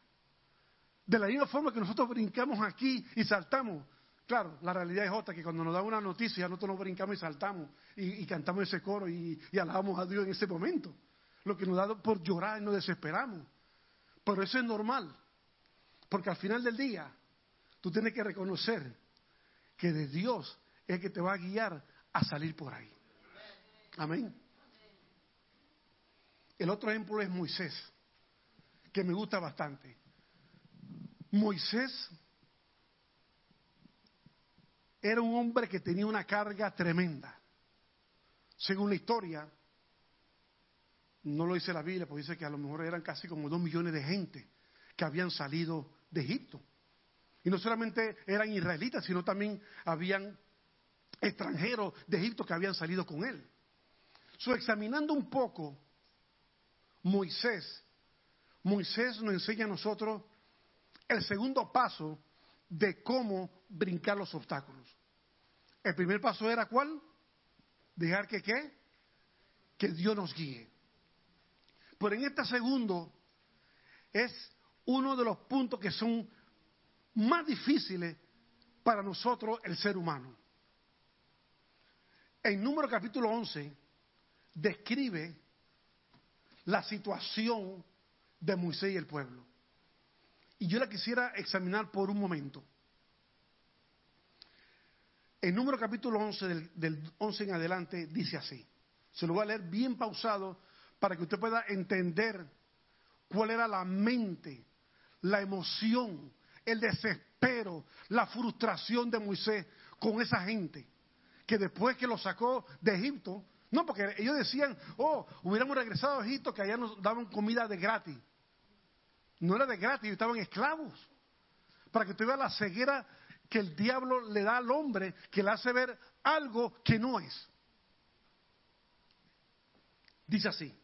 De la misma forma que nosotros brincamos aquí y saltamos. Claro, la realidad es otra, que cuando nos dan una noticia, nosotros nos brincamos y saltamos y, y cantamos ese coro y, y alabamos a Dios en ese momento. Lo que nos da por llorar y nos desesperamos. Pero eso es normal. Porque al final del día, tú tienes que reconocer que de Dios es el que te va a guiar a salir por ahí. Amén. El otro ejemplo es Moisés, que me gusta bastante. Moisés era un hombre que tenía una carga tremenda. Según la historia, no lo dice la Biblia, porque dice que a lo mejor eran casi como dos millones de gente que habían salido de Egipto. Y no solamente eran israelitas, sino también habían extranjeros de Egipto que habían salido con él. So, examinando un poco Moisés, Moisés nos enseña a nosotros el segundo paso de cómo brincar los obstáculos. El primer paso era cuál? Dejar que qué? Que Dios nos guíe. Pero en este segundo es uno de los puntos que son más difíciles para nosotros, el ser humano. En número capítulo 11 describe la situación de Moisés y el pueblo. Y yo la quisiera examinar por un momento. En número capítulo 11, del, del 11 en adelante, dice así. Se lo voy a leer bien pausado para que usted pueda entender cuál era la mente, la emoción, el desespero, la frustración de Moisés con esa gente que después que lo sacó de Egipto, no, porque ellos decían, oh, hubiéramos regresado a Egipto que allá nos daban comida de gratis. No era de gratis, estaban esclavos. Para que usted vea la ceguera que el diablo le da al hombre, que le hace ver algo que no es. Dice así.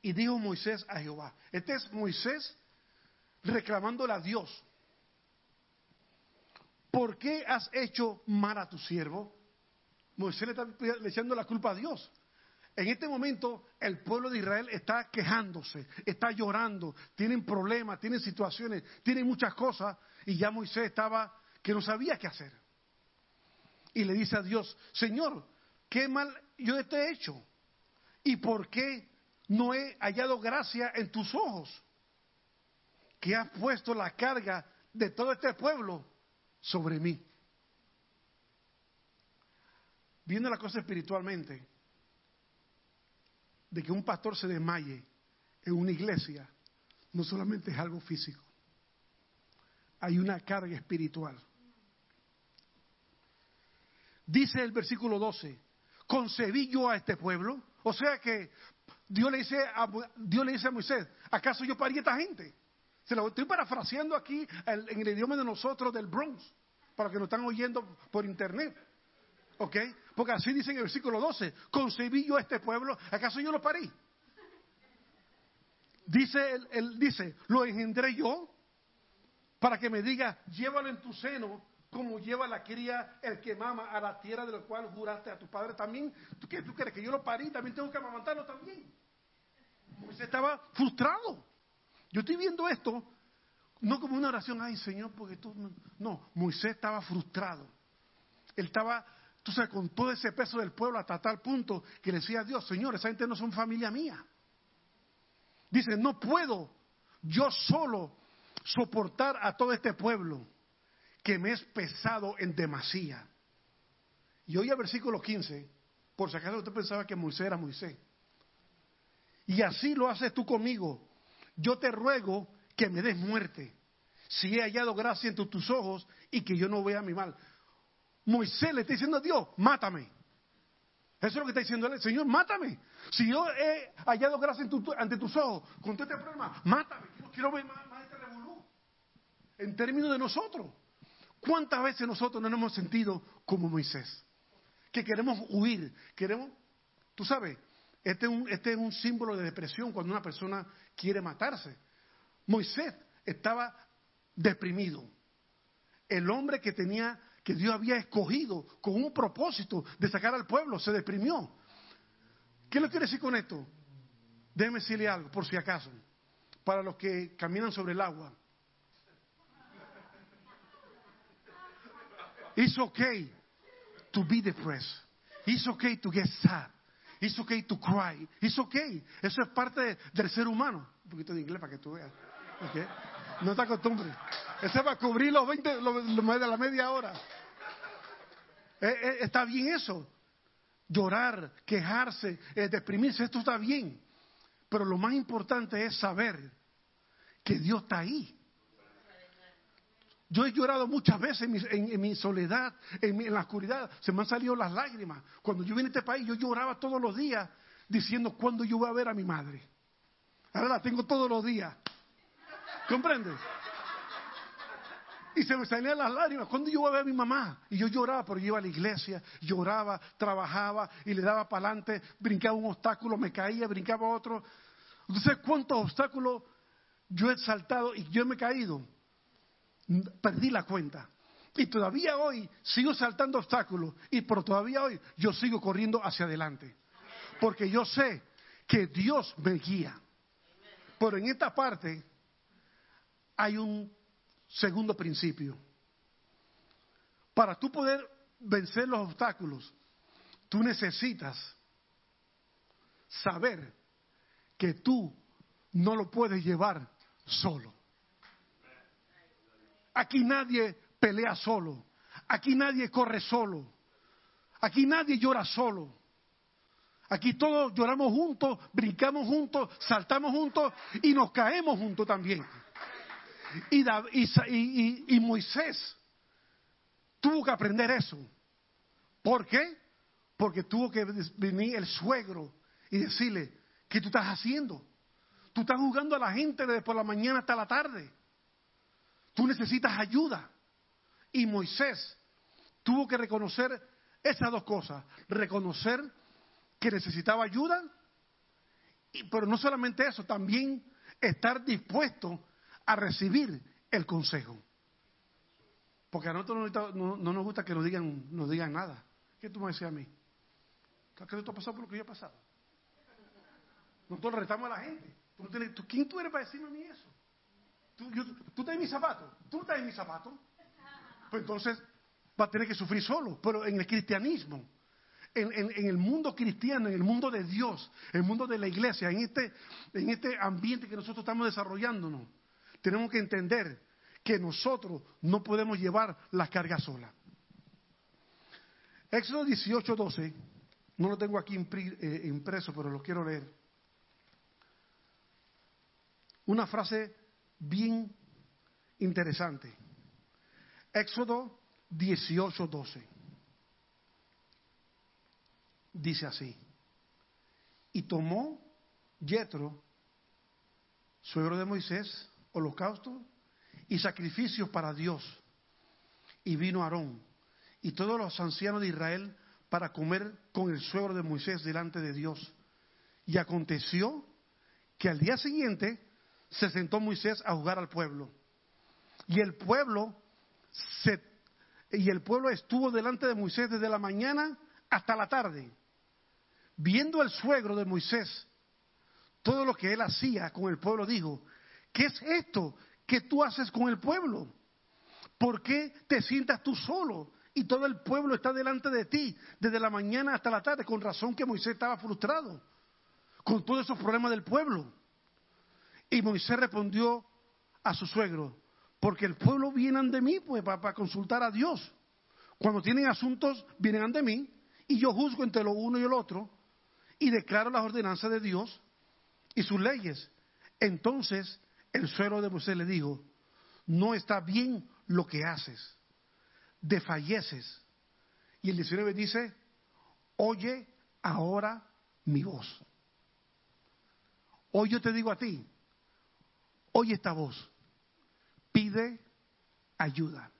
Y dijo Moisés a Jehová. Este es Moisés reclamándole a Dios. ¿Por qué has hecho mal a tu siervo? Moisés le está echando la culpa a Dios. En este momento el pueblo de Israel está quejándose, está llorando, tienen problemas, tienen situaciones, tienen muchas cosas y ya Moisés estaba que no sabía qué hacer. Y le dice a Dios, Señor, ¿qué mal yo te he hecho? ¿Y por qué no he hallado gracia en tus ojos? Que has puesto la carga de todo este pueblo sobre mí. Viendo la cosa espiritualmente, de que un pastor se desmaye en una iglesia, no solamente es algo físico, hay una carga espiritual. Dice el versículo 12, concebí yo a este pueblo, o sea que Dios le dice a, Dios le dice a Moisés, ¿acaso yo parí a esta gente? Se lo estoy parafraseando aquí en el idioma de nosotros del Bronx, para que nos están oyendo por internet. ¿Ok? Porque así dice en el versículo 12, concebí yo este pueblo, ¿acaso yo lo parí? Dice, él, él dice, lo engendré yo para que me diga, llévalo en tu seno como lleva la cría el que mama a la tierra de la cual juraste a tu padre también. ¿Tú, qué, ¿Tú crees que yo lo parí? También tengo que amamantarlo también. Moisés estaba frustrado. Yo estoy viendo esto no como una oración, ay Señor, porque tú... No, Moisés estaba frustrado. Él estaba, tú sabes, con todo ese peso del pueblo hasta tal punto que le decía a Dios, Señor, esa gente no son familia mía. Dice, no puedo yo solo soportar a todo este pueblo que me es pesado en demasía. Y hoy versículo 15, por si acaso usted pensaba que Moisés era Moisés. Y así lo haces tú conmigo. Yo te ruego que me des muerte, si he hallado gracia entre tus ojos y que yo no vea mi mal. Moisés le está diciendo a Dios, mátame. Eso es lo que está diciendo él, Señor, mátame. Si yo he hallado gracia ante tus ojos, con todo este problema, mátame. Yo quiero ver más, más este revolú. En términos de nosotros. ¿Cuántas veces nosotros no nos hemos sentido como Moisés? Que queremos huir, queremos, tú sabes, este es, un, este es un símbolo de depresión cuando una persona quiere matarse. Moisés estaba deprimido. El hombre que tenía, que Dios había escogido con un propósito de sacar al pueblo, se deprimió. ¿Qué le quiero decir con esto? Déjeme decirle algo, por si acaso, para los que caminan sobre el agua. It's okay to be depressed. It's okay to get sad. It's okay to cry. It's okay. Eso es parte de- del ser humano. Un poquito de inglés para que tú veas. No te acostumbres. Eso es para cubrir los 20, los, los de la media hora. Eh, eh, está bien eso. Llorar, quejarse, eh, deprimirse, esto está bien. Pero lo más importante es saber que Dios está ahí. Yo he llorado muchas veces en mi, en- mi soledad, en, mi- en la oscuridad. Se me han salido las lágrimas. Cuando yo vine a este país, yo lloraba todos los días diciendo cuándo yo voy a ver a mi madre. Ahora la tengo todos los días. ¿Comprendes? Y se me salían las lágrimas. ¿Cuándo yo voy a ver a mi mamá? Y yo lloraba, pero yo iba a la iglesia, lloraba, trabajaba y le daba para adelante, brincaba un obstáculo, me caía, brincaba otro. Entonces, ¿cuántos obstáculos yo he saltado y yo me he caído? Perdí la cuenta. Y todavía hoy sigo saltando obstáculos, y pero todavía hoy yo sigo corriendo hacia adelante. Porque yo sé que Dios me guía. Pero en esta parte hay un segundo principio. Para tú poder vencer los obstáculos, tú necesitas saber que tú no lo puedes llevar solo. Aquí nadie pelea solo. Aquí nadie corre solo. Aquí nadie llora solo. Aquí todos lloramos juntos, brincamos juntos, saltamos juntos y nos caemos juntos también. Y, Moisés tuvo que aprender eso. ¿Por qué? Porque tuvo que venir el suegro y decirle, ¿qué tú estás haciendo? Tú estás jugando a la gente desde por la mañana hasta la tarde. Tú necesitas ayuda. Y Moisés tuvo que reconocer esas dos cosas. Reconocer que necesitaba ayuda, y- pero no solamente eso, también estar dispuesto a recibir el consejo. Porque a nosotros no, no- no nos gusta que nos digan, nos digan nada. ¿Qué tú me decías a mí? ¿Qué tú has pasado por lo que yo he pasado? Nosotros retamos a la gente. Tú- ¿Quién tú eres para decirme a mí eso? ¿Tú, yo- ¿tú en mis zapatos? ¿Tú en mis zapatos? Pues entonces va a tener que sufrir solo. Pero en el cristianismo, en, en- en el mundo cristiano, en el mundo de Dios, en el mundo de la iglesia, en este, en este ambiente que nosotros estamos desarrollándonos, tenemos que entender que nosotros no podemos llevar las cargas solas. Éxodo 18, 12, no lo tengo aquí eh, impreso, pero lo quiero leer. Una frase bien interesante. Éxodo 18, 12. Dice así. Y tomó Yetro, suegro de Moisés, holocausto y sacrificios para Dios. Y vino Aarón y todos los ancianos de Israel para comer con el suegro de Moisés delante de Dios. Y aconteció que al día siguiente se sentó Moisés a jugar al pueblo. Y el pueblo se, y el pueblo estuvo delante de Moisés desde la mañana hasta la tarde. Viendo el suegro de Moisés todo lo que él hacía con el pueblo, dijo, ¿qué es esto que tú haces con el pueblo? ¿Por qué te sientas tú solo y todo el pueblo está delante de ti desde la mañana hasta la tarde? Con razón que Moisés estaba frustrado con todos esos problemas del pueblo. Y Moisés respondió a su suegro, porque el pueblo viene ante mí pues para, consultar a Dios. Cuando tienen asuntos, vienen ante mí y yo juzgo entre lo uno y el otro y declaro las ordenanzas de Dios y sus leyes. Entonces el suegro de Moisés le dijo, no está bien lo que haces, desfalleces. Y el 19 dice, oye ahora mi voz. Hoy yo te digo a ti, oye esta voz, pide ayuda.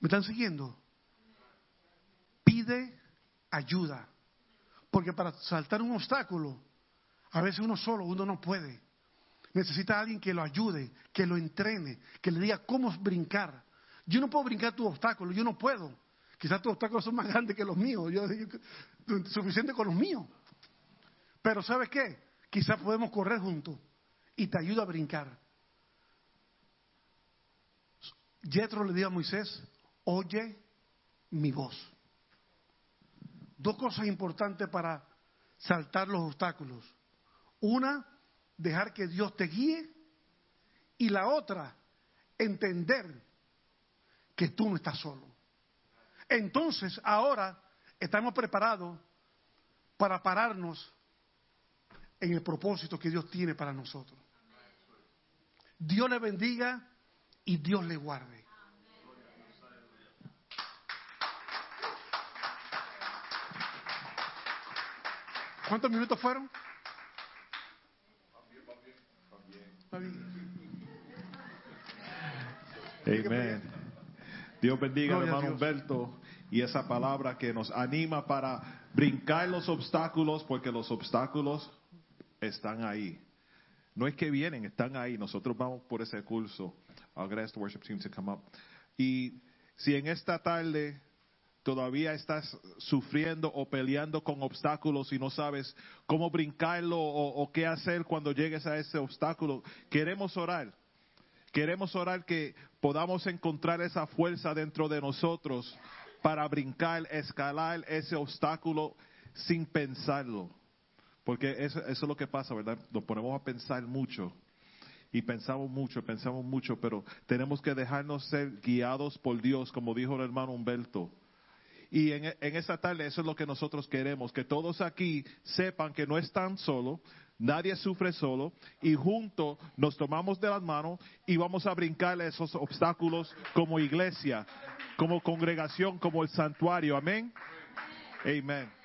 ¿Me están siguiendo? Pide ayuda. Porque para saltar un obstáculo, a veces uno solo, uno no puede. Necesita a alguien que lo ayude, que lo entrene, que le diga cómo brincar. Yo no puedo brincar tu obstáculo, yo no puedo. Quizás tus obstáculos son más grandes que los míos, yo, yo- suficiente con los míos. Pero ¿sabes qué? Quizás podemos correr juntos y te ayuda a brincar. Jethro le dijo a Moisés, oye mi voz. Dos cosas importantes para saltar los obstáculos. Una, dejar que Dios te guíe. Y la otra, entender que tú no estás solo. Entonces, ahora estamos preparados para pararnos en el propósito que Dios tiene para nosotros. Dios le bendiga y Dios le guarde. ¿Cuántos minutos fueron? Amén. Dios bendiga al Gloria hermano. Humberto y esa palabra que nos anima para brincar los obstáculos, porque los obstáculos están ahí. No es que vienen, están ahí. Nosotros vamos por ese curso. I'll get worship team to come up. Y si en esta tarde todavía estás sufriendo o peleando con obstáculos y no sabes cómo brincarlo o qué hacer cuando llegues a ese obstáculo, queremos orar. Queremos orar que podamos encontrar esa fuerza dentro de nosotros para brincar, escalar ese obstáculo sin pensarlo. Porque eso, eso es lo que pasa, ¿verdad? Nos ponemos a pensar mucho. Y pensamos mucho, pensamos mucho, pero tenemos que dejarnos ser guiados por Dios, como dijo el hermano Humberto. Y en, en esta tarde eso es lo que nosotros queremos, que todos aquí sepan que no están solos, nadie sufre solo, y juntos nos tomamos de las manos y vamos a brincar esos obstáculos como iglesia, como congregación, como el santuario. Amén. Amén.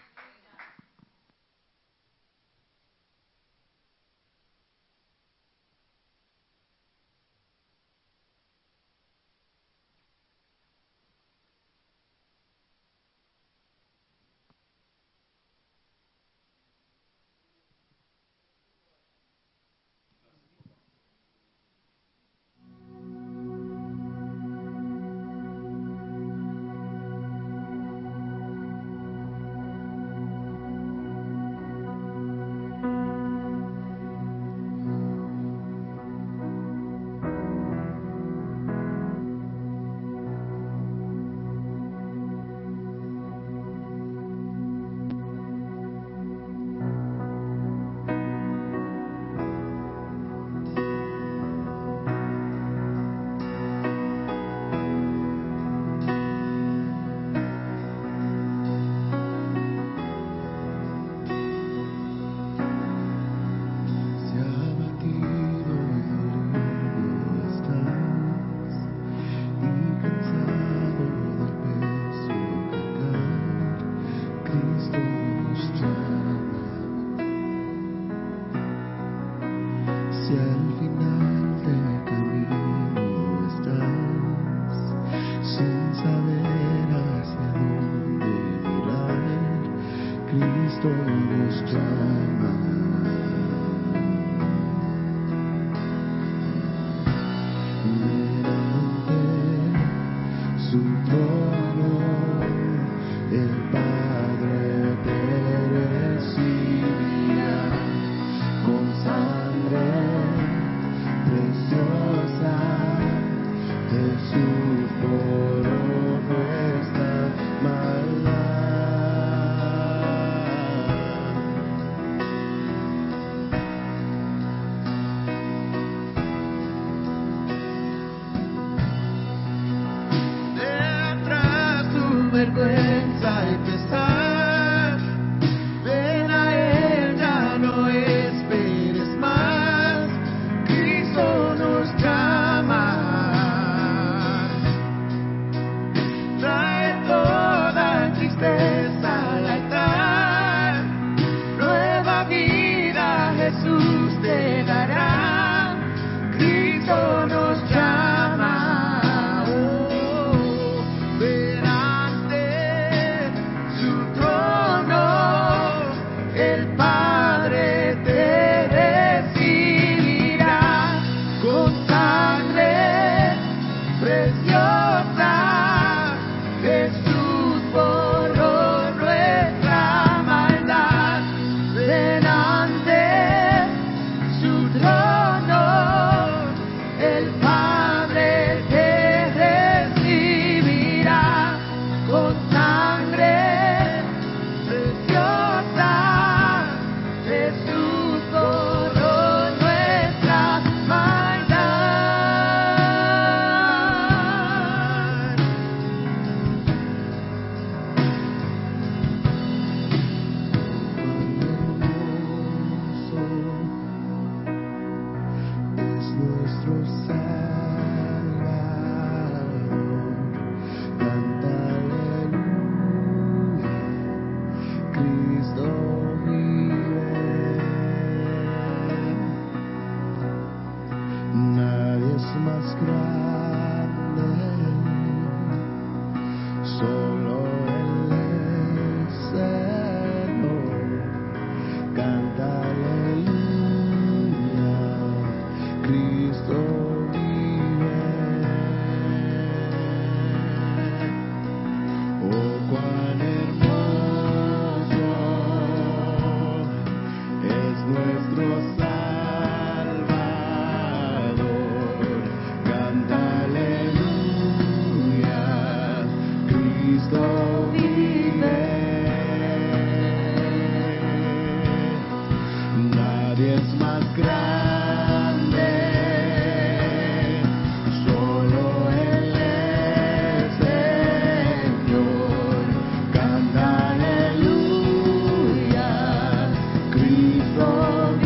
Jesus.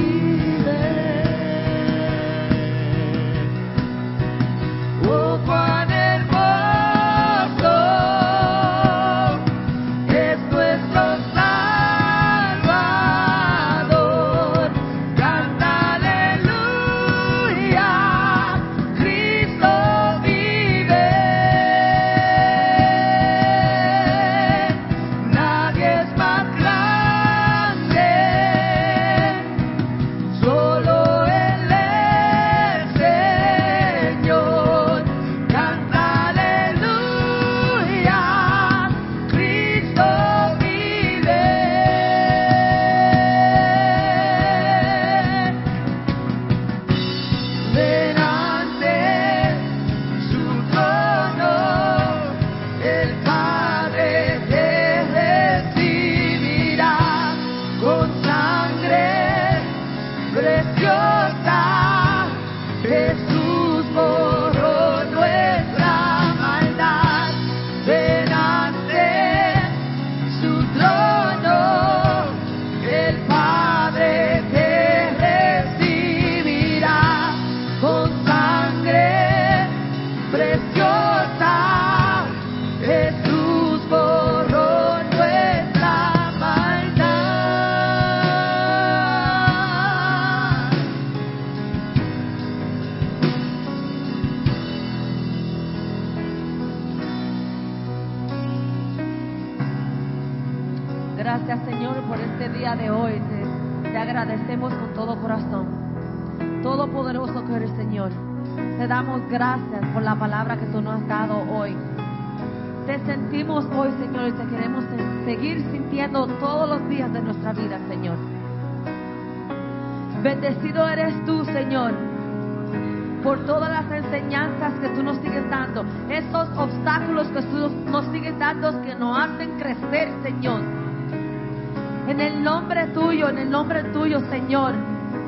Señor.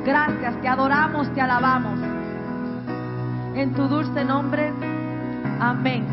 Gracias, te adoramos, te alabamos. En tu dulce nombre, amén.